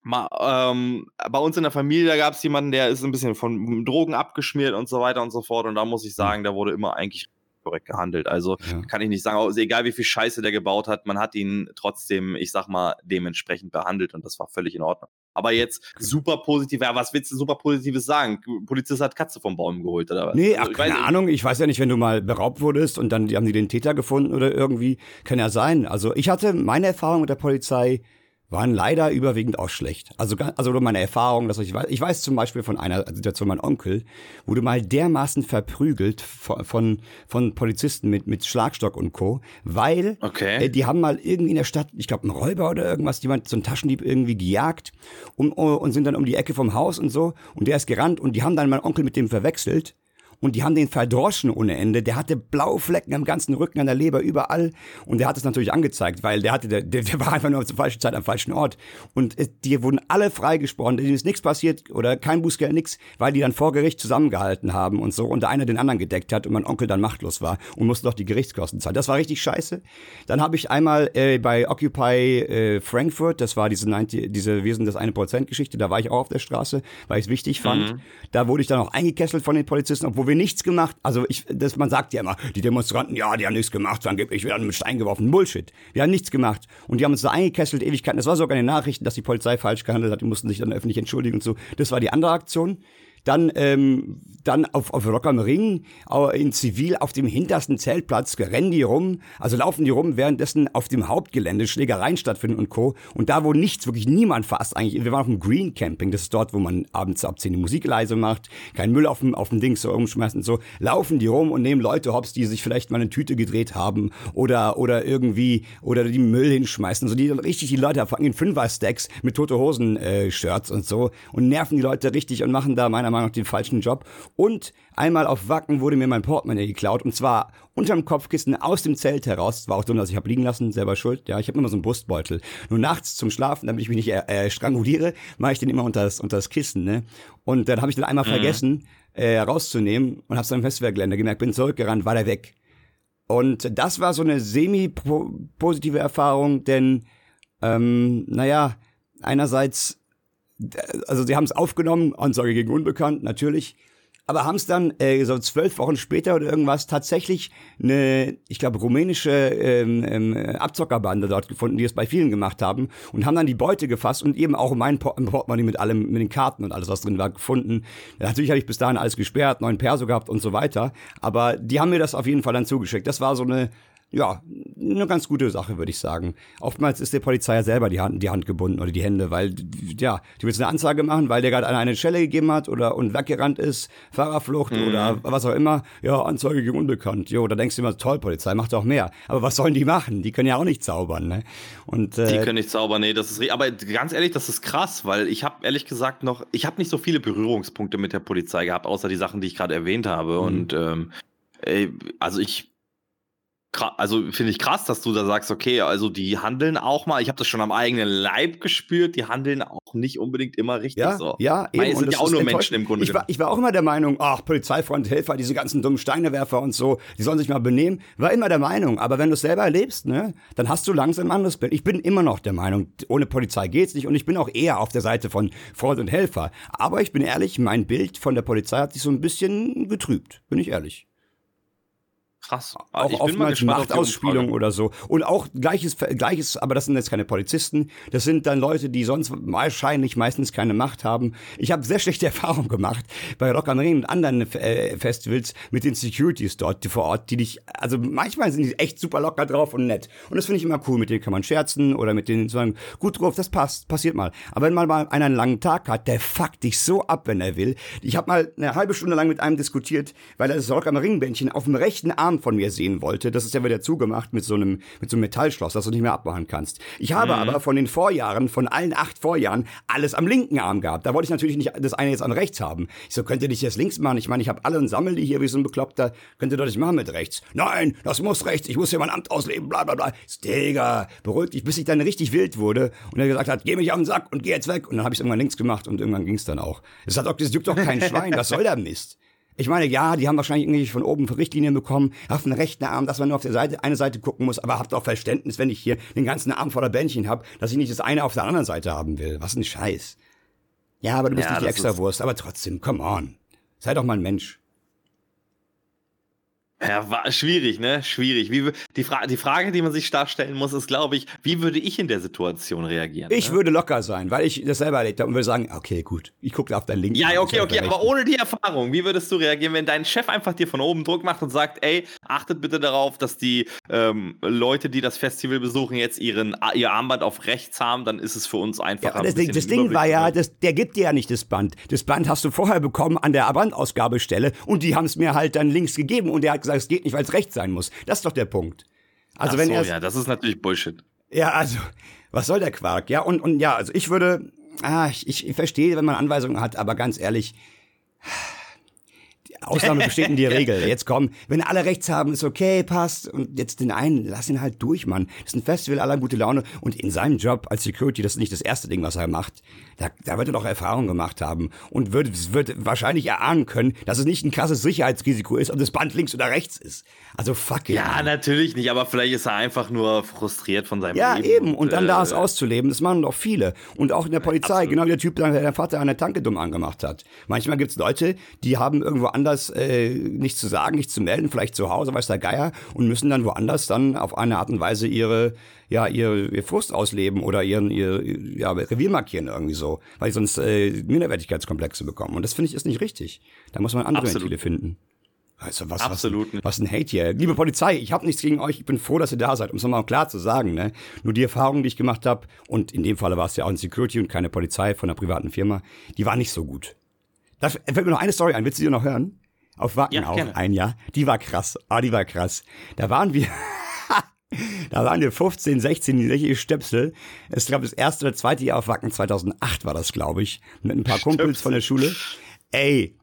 mal, ähm, bei uns in der Familie gab es jemanden, der ist ein bisschen von Drogen abgeschmiert und so weiter und so fort. Und da muss ich hm. sagen, da wurde immer eigentlich korrekt gehandelt. Also ja. kann ich nicht sagen, also egal wie viel Scheiße der gebaut hat, man hat ihn trotzdem, ich sag mal, dementsprechend behandelt und das war völlig in Ordnung. Aber jetzt super positiv, ja, was willst du super Positives sagen? Polizist hat Katze vom Baum geholt oder was? Nee, ach, also, keine weiß, Ahnung, ich weiß ja nicht, wenn du mal beraubt wurdest und dann haben die den Täter gefunden oder irgendwie, kann ja sein. Also ich hatte meine Erfahrung mit der Polizei waren leider überwiegend auch schlecht. Also, also meine Erfahrung, dass ich weiß, ich weiß zum Beispiel von einer Situation, mein Onkel wurde mal dermaßen verprügelt von, von, von Polizisten mit, mit Schlagstock und Co., weil okay. äh, die haben mal irgendwie in der Stadt, ich glaube, einen Räuber oder irgendwas, jemand, so einen Taschendieb irgendwie gejagt und, und sind dann um die Ecke vom Haus und so und der ist gerannt und die haben dann meinen Onkel mit dem verwechselt und die haben den verdroschen ohne Ende. Der hatte blaue Flecken am ganzen Rücken, an der Leber, überall. Und der hat es natürlich angezeigt, weil der hatte, der, der war einfach nur zur falschen Zeit am falschen Ort. Und die wurden alle freigesprochen, denen ist nichts passiert oder kein Bußgeld, nix, weil die dann vor Gericht zusammengehalten haben und so und der eine den anderen gedeckt hat und mein Onkel dann machtlos war und musste doch die Gerichtskosten zahlen. Das war richtig scheiße. Dann habe ich einmal äh, bei Occupy äh, Frankfurt, das war diese 90, diese Wir sind das eine Prozent Geschichte, da war ich auch auf der Straße, weil ich es wichtig fand. Mhm. Da wurde ich dann auch eingekesselt von den Polizisten, obwohl wir nichts gemacht. Also ich, das, man sagt ja immer, die Demonstranten, ja, die haben nichts gemacht, dann angeblich werden mit Stein geworfen. Bullshit. Wir haben nichts gemacht. Und die haben uns da eingekesselt, Ewigkeiten. Das war sogar in den Nachrichten, dass die Polizei falsch gehandelt hat. Die mussten sich dann öffentlich entschuldigen und so. Das war die andere Aktion. Dann, ähm, dann auf, auf Rock am Ring, in Zivil auf dem hintersten Zeltplatz rennen die rum, also laufen die rum, währenddessen auf dem Hauptgelände Schlägereien stattfinden und Co. Und da, wo nichts, wirklich niemand fast eigentlich, wir waren auf dem Green Camping, das ist dort, wo man abends ab 10 die Musik leise macht, kein Müll auf dem, auf dem Ding so umschmeißen und so, laufen die rum und nehmen Leute hops, die sich vielleicht mal eine Tüte gedreht haben oder, oder irgendwie, oder die Müll hinschmeißen, so die dann richtig die Leute fangen in Fünfer-Stacks mit tote Hosen-Shirts äh, und so und nerven die Leute richtig und machen da meiner Meinung nach den falschen Job. Und einmal auf Wacken wurde mir mein Portemonnaie geklaut und zwar unterm Kopfkissen aus dem Zelt heraus. War auch dumm, dass ich habe liegen lassen, selber schuld. Ja, ich habe immer so einen Brustbeutel. Nur nachts zum Schlafen, damit ich mich nicht äh, stranguliere, mache ich den immer unter das, unter das Kissen. Ne? Und dann habe ich den einmal mhm. vergessen äh, rauszunehmen und habe es am Festwehrgelände gemerkt, bin zurückgerannt, war der weg. Und das war so eine semi-positive Erfahrung, denn, ähm, naja, einerseits also sie haben es aufgenommen, Ansage gegen Unbekannt, natürlich, aber haben es dann äh, so zwölf Wochen später oder irgendwas tatsächlich eine, ich glaube, rumänische ähm, ähm, Abzockerbande dort gefunden, die es bei vielen gemacht haben und haben dann die Beute gefasst und eben auch mein Portemonnaie mit allem, mit den Karten und alles, was drin war, gefunden. Natürlich habe ich bis dahin alles gesperrt, neun Perso gehabt und so weiter, aber die haben mir das auf jeden Fall dann zugeschickt. Das war so eine ja, eine ganz gute Sache, würde ich sagen. Oftmals ist der Polizei ja selber die Hand, die Hand gebunden oder die Hände, weil, ja, du willst eine Anzeige machen, weil der gerade eine Schelle gegeben hat oder und weggerannt ist, Fahrerflucht mhm. oder was auch immer. Ja, Anzeige gegen Unbekannt. Jo, da denkst du immer, toll, Polizei macht auch mehr. Aber was sollen die machen? Die können ja auch nicht zaubern, ne? Und, äh, die können nicht zaubern, nee, das ist, aber ganz ehrlich, das ist krass, weil ich habe ehrlich gesagt noch, ich habe nicht so viele Berührungspunkte mit der Polizei gehabt, außer die Sachen, die ich gerade erwähnt habe. Mhm. Und, ähm, ey, also ich also finde ich krass, dass du da sagst, okay, also die handeln auch mal, ich habe das schon am eigenen Leib gespürt, die handeln auch nicht unbedingt immer richtig ja, so. Ja, eben. Meine, sind ja auch nur Menschen im Grunde ich war, ich war auch immer der Meinung, ach, Polizeifreund, Helfer, diese ganzen dummen Steinewerfer und so, die sollen sich mal benehmen. War immer der Meinung, aber wenn du es selber erlebst, ne, dann hast du langsam ein anderes Bild. Ich bin immer noch der Meinung, ohne Polizei geht's nicht und ich bin auch eher auf der Seite von Freund und Helfer. Aber ich bin ehrlich, mein Bild von der Polizei hat sich so ein bisschen getrübt, bin ich ehrlich. Krass. Auch ich oftmals Machtausspielung oder so. Und auch gleiches, gleiches, aber das sind jetzt keine Polizisten. Das sind dann Leute, die sonst wahrscheinlich meistens keine Macht haben. Ich habe sehr schlechte Erfahrungen gemacht bei Rock am Ring und anderen äh, Festivals mit den Securities dort vor Ort, die dich, also manchmal sind die echt super locker drauf und nett. Und das finde ich immer cool. Mit denen kann man scherzen oder mit denen sagen, gut drauf, das passt, passiert mal. Aber wenn man mal einen langen Tag hat, der fuckt dich so ab, wenn er will. Ich habe mal eine halbe Stunde lang mit einem diskutiert, weil er das Rock am Ring Bändchen auf dem rechten Arm Arm von mir sehen wollte. Das ist ja wieder zugemacht mit so einem, mit so einem Metallschloss, das du nicht mehr abmachen kannst. Ich habe mhm. aber von den Vorjahren, von allen acht Vorjahren, alles am linken Arm gehabt. Da wollte ich natürlich nicht das eine jetzt am rechts haben. Ich so, könnt ihr nicht jetzt links machen? Ich meine, ich habe alle und sammel die hier wie so ein Bekloppter. Könnt ihr doch nicht machen mit rechts. Nein, das muss rechts. Ich muss hier mein Amt ausleben, bla, bla, bla. Digga, beruhigt dich, bis ich dann richtig wild wurde und er gesagt hat, geh mich auf den Sack und geh jetzt weg. Und dann habe ich irgendwann links gemacht und irgendwann ging es dann auch. Es hat auch, das juckt doch kein Schwein. Was soll der Mist? Ich meine, ja, die haben wahrscheinlich irgendwie von oben Richtlinien bekommen, auf den rechten Arm, dass man nur auf der Seite, eine Seite gucken muss, aber habt auch Verständnis, wenn ich hier den ganzen Arm voller Bändchen habe, dass ich nicht das eine auf der anderen Seite haben will. Was ein Scheiß. Ja, aber du bist ja, nicht die Extrawurst, aber trotzdem, come on. Sei doch mal ein Mensch. Ja, war schwierig, ne? Schwierig. Wie, die, Fra die Frage, die man sich darstellen muss, ist, glaube ich, wie würde ich in der Situation reagieren? Ich ne? würde locker sein, weil ich das selber erlebt habe und würde sagen, okay, gut, ich gucke auf dein Link. Ja, okay, okay, aber ohne die Erfahrung, wie würdest du reagieren, wenn dein Chef einfach dir von oben Druck macht und sagt, ey, achtet bitte darauf, dass die ähm, Leute, die das Festival besuchen, jetzt ihren, ihr Armband auf rechts haben, dann ist es für uns einfacher. Ja, das, Ding, das Ding war ja, das, der gibt dir ja nicht das Band. Das Band hast du vorher bekommen an der Bandausgabestelle und die haben es mir halt dann links gegeben und der hat gesagt, es geht nicht, weil es rechts sein muss. Das ist doch der Punkt. Also Ach wenn so, er ja, das ist natürlich Bullshit. Ja, also was soll der Quark? Ja und und ja, also ich würde, ah, ich, ich verstehe, wenn man Anweisungen hat, aber ganz ehrlich. Ausnahme besteht in die Regel. Jetzt komm, wenn alle rechts haben, ist okay, passt. Und jetzt den einen, lass ihn halt durch, Mann. Das ist ein Festival aller gute Laune. Und in seinem Job als Security, das ist nicht das erste Ding, was er macht. Da, da wird er doch Erfahrung gemacht haben und wird, wird wahrscheinlich erahnen können, dass es nicht ein krasses Sicherheitsrisiko ist, ob das Band links oder rechts ist. Also fuck it. Ja, natürlich nicht, aber vielleicht ist er einfach nur frustriert von seinem ja, Leben. Ja, eben. Und, und dann äh, da es auszuleben, das machen doch viele. Und auch in der Polizei, absolut. genau wie der Typ, der der Vater an der Tanke dumm angemacht hat. Manchmal gibt's Leute, die haben irgendwo anders äh, nichts zu sagen, nichts zu melden, vielleicht zu Hause, weiß der Geier, und müssen dann woanders dann auf eine Art und Weise ihre ja ihr, ihr Frust ausleben oder ihren ihr ja, Revier markieren irgendwie so, weil sie sonst äh, Minderwertigkeitskomplexe bekommen. Und das finde ich ist nicht richtig. Da muss man andere Absolut. Ventile finden. Also was, Absolut. Was, was ein Hate hier. Liebe Polizei, ich habe nichts gegen euch. Ich bin froh, dass ihr da seid, um es nochmal klar zu sagen. Ne? Nur die Erfahrung, die ich gemacht habe, und in dem Falle war es ja auch ein Security und keine Polizei von einer privaten Firma, die war nicht so gut. Da fällt mir noch eine Story ein. Willst du die noch hören? Auf Wacken ja, auch gerne. ein Jahr. Die war krass. Ah, die war krass. Da waren wir, Da waren wir 15, 16 jährige Stöpsel. Es gab das erste oder zweite Jahr auf Wacken, 2008 war das, glaube ich, mit ein paar Stöpsel. Kumpels von der Schule. Ey,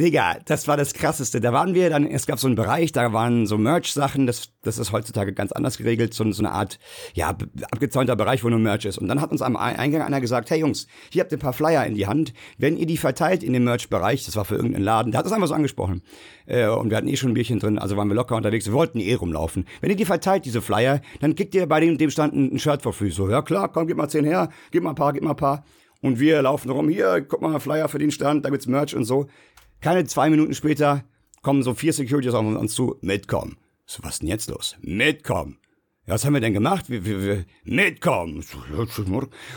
Digga, das war das Krasseste. Da waren wir dann, es gab so einen Bereich, da waren so Merch-Sachen, das, das ist heutzutage ganz anders geregelt, so, so eine Art, ja, abgezäunter Bereich, wo nur Merch ist. Und dann hat uns am Eingang einer gesagt, hey Jungs, hier habt ihr ein paar Flyer in die Hand. Wenn ihr die verteilt in dem Merch-Bereich, das war für irgendeinen Laden, der hat das einfach so angesprochen. Äh, und wir hatten eh schon ein Bierchen drin, also waren wir locker unterwegs, wir wollten eh rumlaufen. Wenn ihr die verteilt, diese Flyer, dann kriegt ihr bei dem, dem Stand ein Shirt for free. So, ja klar, komm, gib mal zehn her, gib mal ein paar, gib mal ein paar. Und wir laufen rum, hier, guck mal, Flyer für den Stand, da gibt's Merch und so. Keine zwei Minuten später kommen so vier Securities auf uns zu, mitkommen. So, was ist denn jetzt los? Mitkommen. Ja, was haben wir denn gemacht? Wir, wir, wir, mitkommen.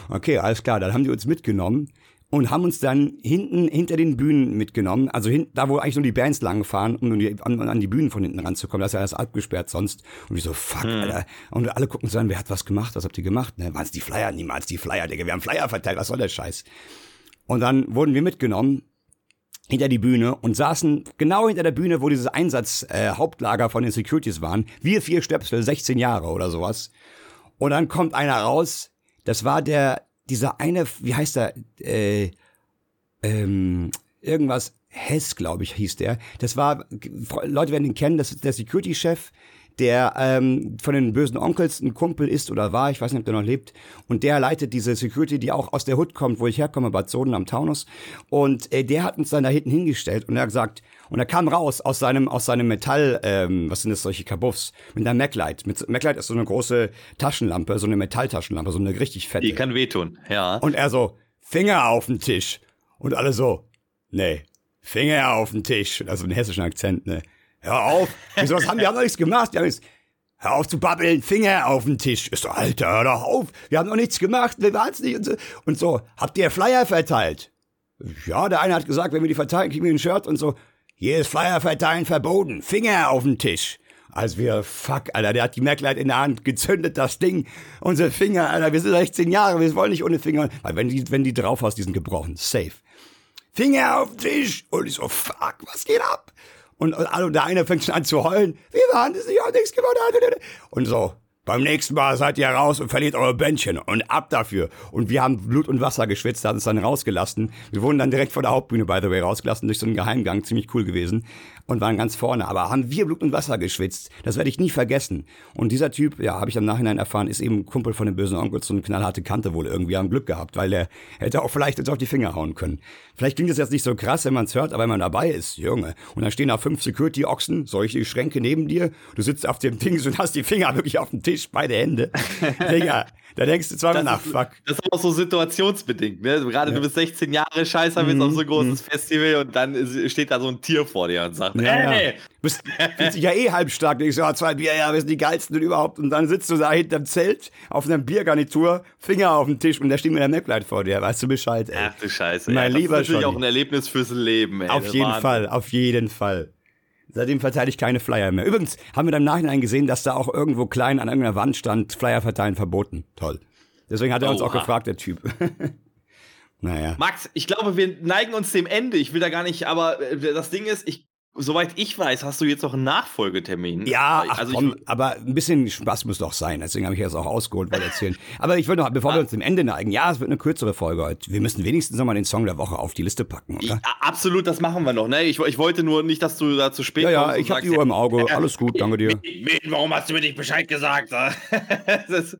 Okay, alles klar, dann haben die uns mitgenommen und haben uns dann hinten hinter den Bühnen mitgenommen, also hin, da wo eigentlich nur die Bands lang fahren, um die, an, an, die Bühnen von hinten ranzukommen. Das ist ja alles abgesperrt sonst. Und wir so, fuck, hm. Alter. Und alle gucken so an, wer hat was gemacht, was habt ihr gemacht? Ne? Waren es die Flyer? Niemals die Flyer, Digga. Wir haben Flyer verteilt, was soll der Scheiß? Und dann wurden wir mitgenommen hinter die Bühne und saßen genau hinter der Bühne, wo dieses Einsatz-Hauptlager äh, von den Securities waren. Wir vier Stöpsel, 16 Jahre oder sowas. Und dann kommt einer raus, das war der, dieser eine, wie heißt der, äh, ähm, irgendwas, Hess, glaube ich, hieß der. Das war, Leute werden ihn kennen, das ist der Security-Chef der ähm, von den bösen Onkels ein Kumpel ist oder war, ich weiß nicht, ob der noch lebt. Und der leitet diese Security, die auch aus der Hood kommt, wo ich herkomme, Bad Soden am Taunus. Und äh, der hat uns dann da hinten hingestellt und er hat gesagt, und er kam raus aus seinem, aus seinem Metall, ähm, was sind das, solche Kabuffs, mit einer Maglite. Mit, Maglite ist so eine große Taschenlampe, so eine Metalltaschenlampe, so eine richtig fette. Die kann wehtun, ja. Und er so, Finger auf den Tisch. Und alle so, nee, Finger auf den Tisch. Also einen hessischen Akzent, ne. Hör auf. Wieso, was haben wir haben doch nichts gemacht. Die haben nichts. Hör auf zu babbeln, Finger auf den Tisch. Ist doch, Alter, hör doch auf. Wir haben doch nichts gemacht, wir waren's nicht. Und so, und so, habt ihr Flyer verteilt? Ja, der eine hat gesagt, wenn wir die verteilen, kriegen wir ein Shirt und so. Hier ist Flyer verteilen verboten. Finger auf den Tisch. Als wir, fuck, Alter, der hat die Merkleit in der Hand gezündet, das Ding. Unsere Finger, Alter, wir sind 16 Jahre, wir wollen nicht ohne Finger. Weil wenn die, wenn die drauf hast, die sind gebrochen. Safe. Finger auf den Tisch. Und ich so, fuck, was geht ab? Und, und der eine fängt schon an zu heulen. Wir waren das, ich hab nichts gemacht. Und so, beim nächsten Mal seid ihr raus und verliert eure Bändchen und ab dafür. Und wir haben Blut und Wasser geschwitzt, hat uns dann rausgelassen. Wir wurden dann direkt vor der Hauptbühne, by the way, rausgelassen durch so einen Geheimgang, ziemlich cool gewesen und waren ganz vorne. Aber haben wir Blut und Wasser geschwitzt? Das werde ich nie vergessen. Und dieser Typ, ja, habe ich im Nachhinein erfahren, ist eben Kumpel von dem bösen Onkel, so eine knallharte Kante wohl irgendwie, haben Glück gehabt, weil er hätte auch vielleicht jetzt auf die Finger hauen können. Vielleicht klingt das jetzt nicht so krass, wenn man es hört, aber wenn man dabei ist, Junge. Und dann stehen da fünf Security-Ochsen, solche Schränke neben dir, du sitzt auf dem Ding und hast die Finger wirklich auf dem Tisch, beide Hände. Digga, da denkst du zweimal nach, fuck. Das ist auch so situationsbedingt, ne? Gerade ja. du bist 16 Jahre Scheißer, bist mhm. auf so ein großes mhm. Festival und dann steht da so ein Tier vor dir und sagt, ja, hey! Ja. Bist, fühlst dich ja eh halbstark, denkst ja, zwei Bier, ja, wir sind die geilsten und überhaupt. Und dann sitzt du da hinterm Zelt auf einer Biergarnitur, Finger auf dem Tisch und da steht mir der Maplite vor dir, weißt du Bescheid, ey. Ach du Scheiße, mein ja, lieber Das ist natürlich auch ein Erlebnis fürs Leben, ey. Auf jeden Wahnsinn. Fall, auf jeden Fall. Seitdem verteile ich keine Flyer mehr. Übrigens haben wir dann im Nachhinein gesehen, dass da auch irgendwo klein an irgendeiner Wand stand, Flyer verteilen verboten. Toll. Deswegen hat er uns Oha. auch gefragt, der Typ. naja. Max, ich glaube, wir neigen uns dem Ende. Ich will da gar nicht, aber äh, das Ding ist, ich Soweit ich weiß, hast du jetzt noch einen Nachfolgetermin. Ja, ach, also komm, aber ein bisschen Spaß muss doch sein. Deswegen habe ich das auch ausgeholt, weil erzählen. aber ich würde noch, bevor wir uns dem Ende neigen, ja, es wird eine kürzere Folge heute. Wir müssen wenigstens noch mal den Song der Woche auf die Liste packen, oder? Ja, absolut, das machen wir noch. Ne? Ich, ich wollte nur nicht, dass du da zu spät ja, ja, kommst. Ja, ich habe die Uhr im Auge. Alles gut, danke dir. Warum hast du mir nicht Bescheid gesagt? das,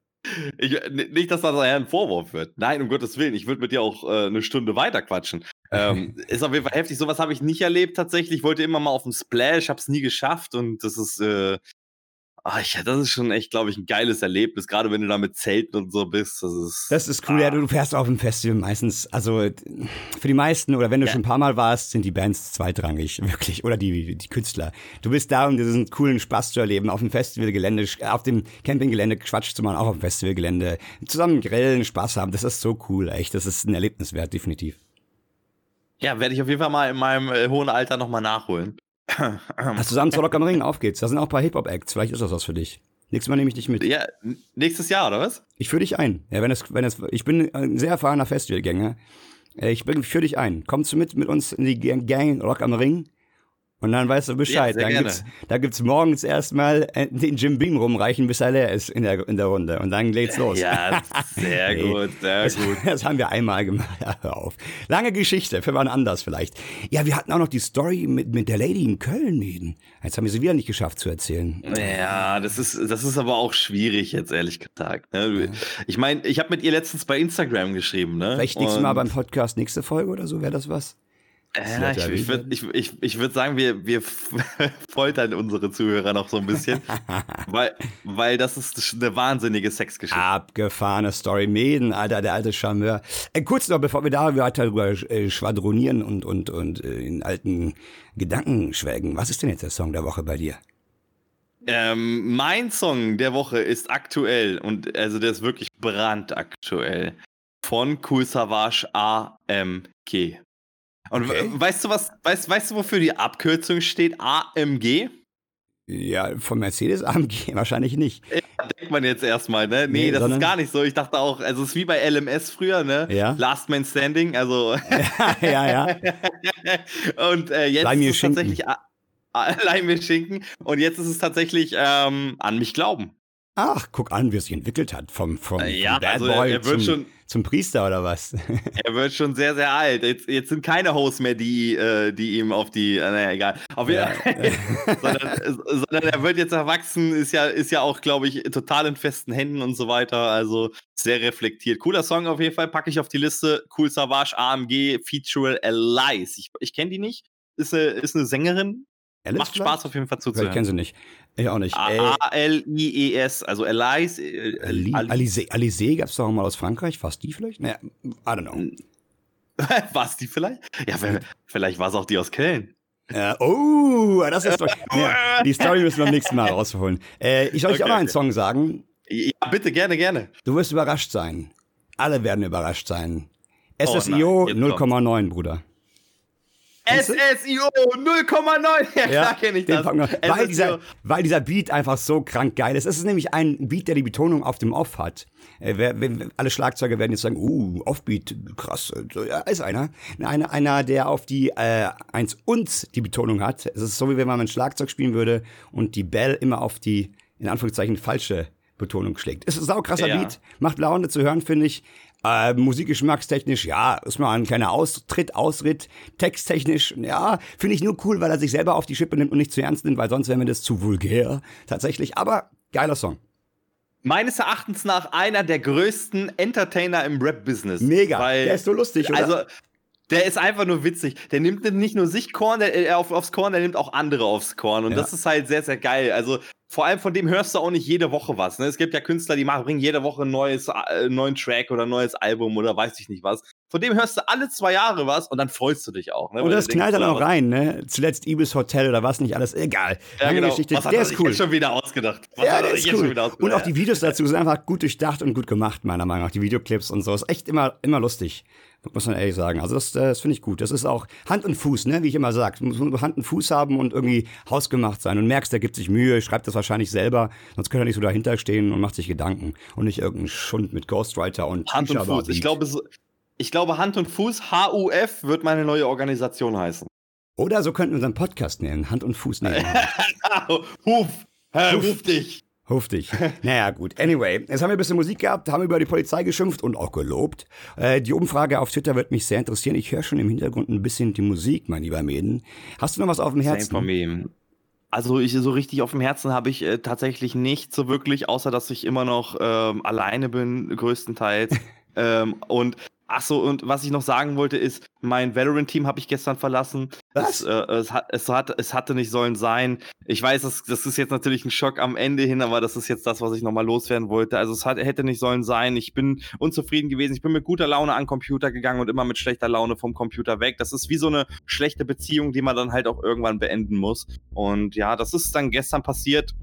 ich, nicht, dass das ein Vorwurf wird. Nein, um Gottes Willen. Ich würde mit dir auch äh, eine Stunde weiter quatschen. Ähm, ist auf jeden Fall heftig. Sowas habe ich nicht erlebt tatsächlich. Ich wollte immer mal auf dem Splash, habe es nie geschafft und das ist äh, Ah, ich, das ist schon echt, glaube ich, ein geiles Erlebnis, gerade wenn du da mit Zelten und so bist. Das ist, das ist cool, ah. ja, du fährst auf dem Festival meistens, also für die meisten, oder wenn du ja. schon ein paar Mal warst, sind die Bands zweitrangig, wirklich, oder die, die Künstler. Du bist da, um diesen coolen Spaß zu erleben, auf dem Festivalgelände, auf dem Campinggelände quatschst du mal auch auf dem Festivalgelände, zusammen grillen, Spaß haben, das ist so cool, echt, das ist ein Erlebnis wert, definitiv. Ja, werde ich auf jeden Fall mal in meinem äh, hohen Alter nochmal nachholen. Was zusammen zu Rock am Ring aufgeht. Da sind auch ein paar Hip-Hop-Acts. Vielleicht ist das was für dich. Nächstes Mal nehme ich dich mit. Ja, nächstes Jahr, oder was? Ich führe dich ein. Ja, wenn es, wenn es, ich bin ein sehr erfahrener Festivalgänger. Äh, ich führe dich ein. Kommst du mit mit uns in die Gang Rock am Ring? Und dann weißt du Bescheid. Ja, dann gibt's, da gibt's morgens erstmal äh, den Jim Beam rumreichen, bis er leer ist in der, in der Runde. Und dann geht's los. Ja, sehr gut, sehr das, gut. Das haben wir einmal gemacht. Ja, hör auf. Lange Geschichte, für wann anders vielleicht. Ja, wir hatten auch noch die Story mit, mit der Lady in Köln, Mäden. Jetzt haben wir sie wieder nicht geschafft zu erzählen. Ja, das ist, das ist aber auch schwierig, jetzt ehrlich gesagt. Ne? Ich meine, ich habe mit ihr letztens bei Instagram geschrieben. Ne? Vielleicht nächstes Mal beim Podcast, nächste Folge oder so, wäre das was? Ja, ich, ich würde ich, ich, ich würd sagen, wir, wir foltern unsere Zuhörer noch so ein bisschen, weil, weil das ist eine wahnsinnige Sexgeschichte. Abgefahrene Story. Mäden, Alter, der alte Charmeur. Äh, kurz noch, bevor wir da weiter drüber äh, schwadronieren und, und, und äh, in alten Gedanken schwelgen. Was ist denn jetzt der Song der Woche bei dir? Ähm, mein Song der Woche ist aktuell und also der ist wirklich brandaktuell. Von Cool Savage AMG. Und okay. weißt du was, weißt, weißt du, wofür die Abkürzung steht? AMG? Ja, von Mercedes AMG wahrscheinlich nicht. Ja, denkt man jetzt erstmal, ne? Nee, nee das ist gar nicht so. Ich dachte auch, also es ist wie bei LMS früher, ne? Ja. Last Man Standing, also. ja, ja. ja. Und äh, jetzt Leih ist es Schinken. tatsächlich. Leih mir Schinken. Und jetzt ist es tatsächlich ähm, an mich glauben. Ach, guck an, wie es sich entwickelt hat. Vom, vom, Äh, vom ja, Bad also Boy er wird zum, schon- zum Priester oder was? Er wird schon sehr, sehr alt. Jetzt, jetzt sind keine Hosts mehr, die, äh, die ihm auf die, äh, naja, egal. Auf Ja. sondern, sondern er wird jetzt erwachsen, ist ja, ist ja auch, glaube ich, total in festen Händen und so weiter. Also sehr reflektiert. Cooler Song auf jeden Fall, packe ich auf die Liste. Cool Savage, AMG, Feature Elise. Ich, ich kenne die nicht. Ist eine, ist eine Sängerin. Alice Macht vielleicht? Spaß auf jeden Fall Ich kenne zuzuhören. sie nicht. Ich auch nicht. A-L-I-E-S, also. Äh, Ali- Ali- Alizé, Alizé gab es doch mal aus Frankreich. Was die vielleicht? Naja, I don't know. War es die vielleicht? Ja, vielleicht war es auch die aus Köln. Äh, oh, das ist doch. Ja, die Story müssen wir beim nächsten Mal rausholen. Äh, ich soll euch Okay, auch noch einen. Song sagen. Ja, bitte, gerne, gerne. Du wirst überrascht sein. Alle werden überrascht sein. Oh SSIO jetzt 0,9, Bruder. SSIO 0,9. Ja, klar kenne ich das. weil, dieser, weil dieser Beat einfach so krank geil ist. Es ist nämlich ein Beat, der die Betonung auf dem Off hat. Äh, alle Schlagzeuger werden jetzt sagen, uh, Offbeat, krass. So, Ja, ist einer. Einer, einer der auf die äh, eins und die Betonung hat. Es ist so, wie wenn man ein Schlagzeug spielen würde und die Bell immer auf die, in Anführungszeichen, falsche Betonung schlägt. Es ist ein saukrasser Ja. Beat. Macht Laune zu hören, finde ich. Äh, musikgeschmackstechnisch, ja, ist mal ein kleiner Austritt, Ausritt. Texttechnisch, ja, finde ich nur cool, weil er sich selber auf die Schippe nimmt und nicht zu ernst nimmt, weil sonst wäre mir das zu vulgär, tatsächlich. Aber geiler Song. Meines Erachtens nach einer der größten Entertainer im Rap-Business. Mega. Weil, der ist so lustig, oder? Also, der ist einfach nur witzig. Der nimmt nicht nur sich Korn der, äh, auf, aufs Korn, der nimmt auch andere aufs Korn. Und Ja. das ist halt sehr, sehr geil. Also, vor allem von dem hörst du auch nicht jede Woche was. Ne? Es gibt ja Künstler, die machen, bringen jede Woche ein neues, äh, neuen Track oder ein neues Album oder weiß ich nicht was. Von dem hörst du alle zwei Jahre was und dann freust du dich auch. Ne? und das knallt dann auch rein, ne? Zuletzt Ibis Hotel oder was nicht alles, egal. Ja, Lange genau. Geschichte, was der er ist cool. jetzt schon wieder ausgedacht? Was Ja, er der ist cool. wieder ausgedacht? Und auch die Videos dazu sind einfach gut durchdacht und gut gemacht, meiner Meinung nach. Die Videoclips und so. Ist echt immer, immer lustig. Muss man ehrlich sagen. Also das, das finde ich gut. Das ist auch Hand und Fuß, ne? Wie ich immer sage. Muss Hand und Fuß haben und irgendwie hausgemacht sein. Und merkst, der gibt sich Mühe, schreibt das wahrscheinlich selber. Sonst könnte er nicht so dahinter stehen und macht sich Gedanken. Und nicht irgendein Schund mit Ghostwriter und Hand und Fuß. Ich glaube, ich glaube, Hand und Fuß, HUF, wird meine neue Organisation heißen. Oder so könnten wir unseren Podcast nennen. Hand und Fuß nehmen. Huf, Herr, ruf dich. Huftig. Naja, gut. Anyway, jetzt haben wir ein bisschen Musik gehabt, haben über die Polizei geschimpft und auch gelobt. Äh, die Umfrage auf Twitter wird mich sehr interessieren. Ich höre schon im Hintergrund ein bisschen die Musik, mein lieber Mäden. Hast du noch was auf dem Herzen? Same for me. Also ich so richtig auf dem Herzen habe ich äh, tatsächlich nicht so wirklich, außer dass ich immer noch ähm, alleine bin, größtenteils. ähm, und ach so, und was ich noch sagen wollte ist, mein Valorant-Team habe ich gestern verlassen. Was? Es, äh, es, hat, es, hat, es hatte nicht sollen sein. Ich weiß, das, das ist jetzt natürlich ein Schock am Ende hin, aber das ist jetzt das, was ich nochmal loswerden wollte. Also es hat, hätte nicht sollen sein. Ich bin unzufrieden gewesen. Ich bin mit guter Laune an den Computer gegangen und immer mit schlechter Laune vom Computer weg. Das ist wie so eine schlechte Beziehung, die man dann halt auch irgendwann beenden muss. Und ja, das ist dann gestern passiert.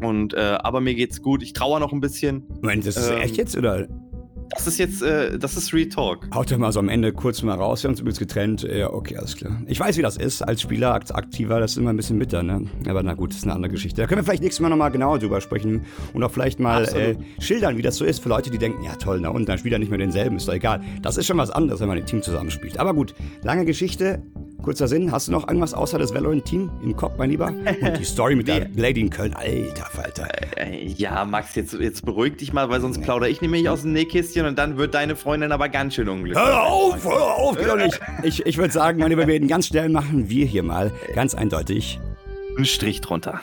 Und äh, aber mir geht's gut. Ich trauere noch ein bisschen. Moment, das ist Ähm, echt jetzt oder Das ist jetzt, äh, das ist Real Talk. haut doch mal so am Ende kurz mal raus? Wir haben uns übrigens getrennt. Ja, okay, alles klar. Ich weiß, wie das ist. Als Spieler, als Aktiver, das ist immer ein bisschen bitter, ne? Aber na gut, das ist eine andere Geschichte. Da können wir vielleicht nächstes Mal nochmal genauer drüber sprechen und auch vielleicht mal äh, schildern, wie das so ist für Leute, die denken, ja toll, na und dann spielt er nicht mehr denselben, ist doch egal. Das ist schon was anderes, wenn man im Team zusammenspielt. Aber gut, lange Geschichte. Kurzer Sinn, hast du noch irgendwas außer das Valorant-Team im Kopf, mein Lieber? Und die Story mit der Lady in Köln, alter Falter. Äh, Ja, Max, jetzt, jetzt beruhig dich mal, weil sonst plaudere ich nämlich aus dem Nähkästchen und dann wird deine Freundin aber ganz schön unglücklich. Hör auf, hör auf, geht doch nicht. Ich, ich würde sagen, meine Lieber, wir werden ganz schnell machen wir hier mal ganz eindeutig Ein Strich drunter.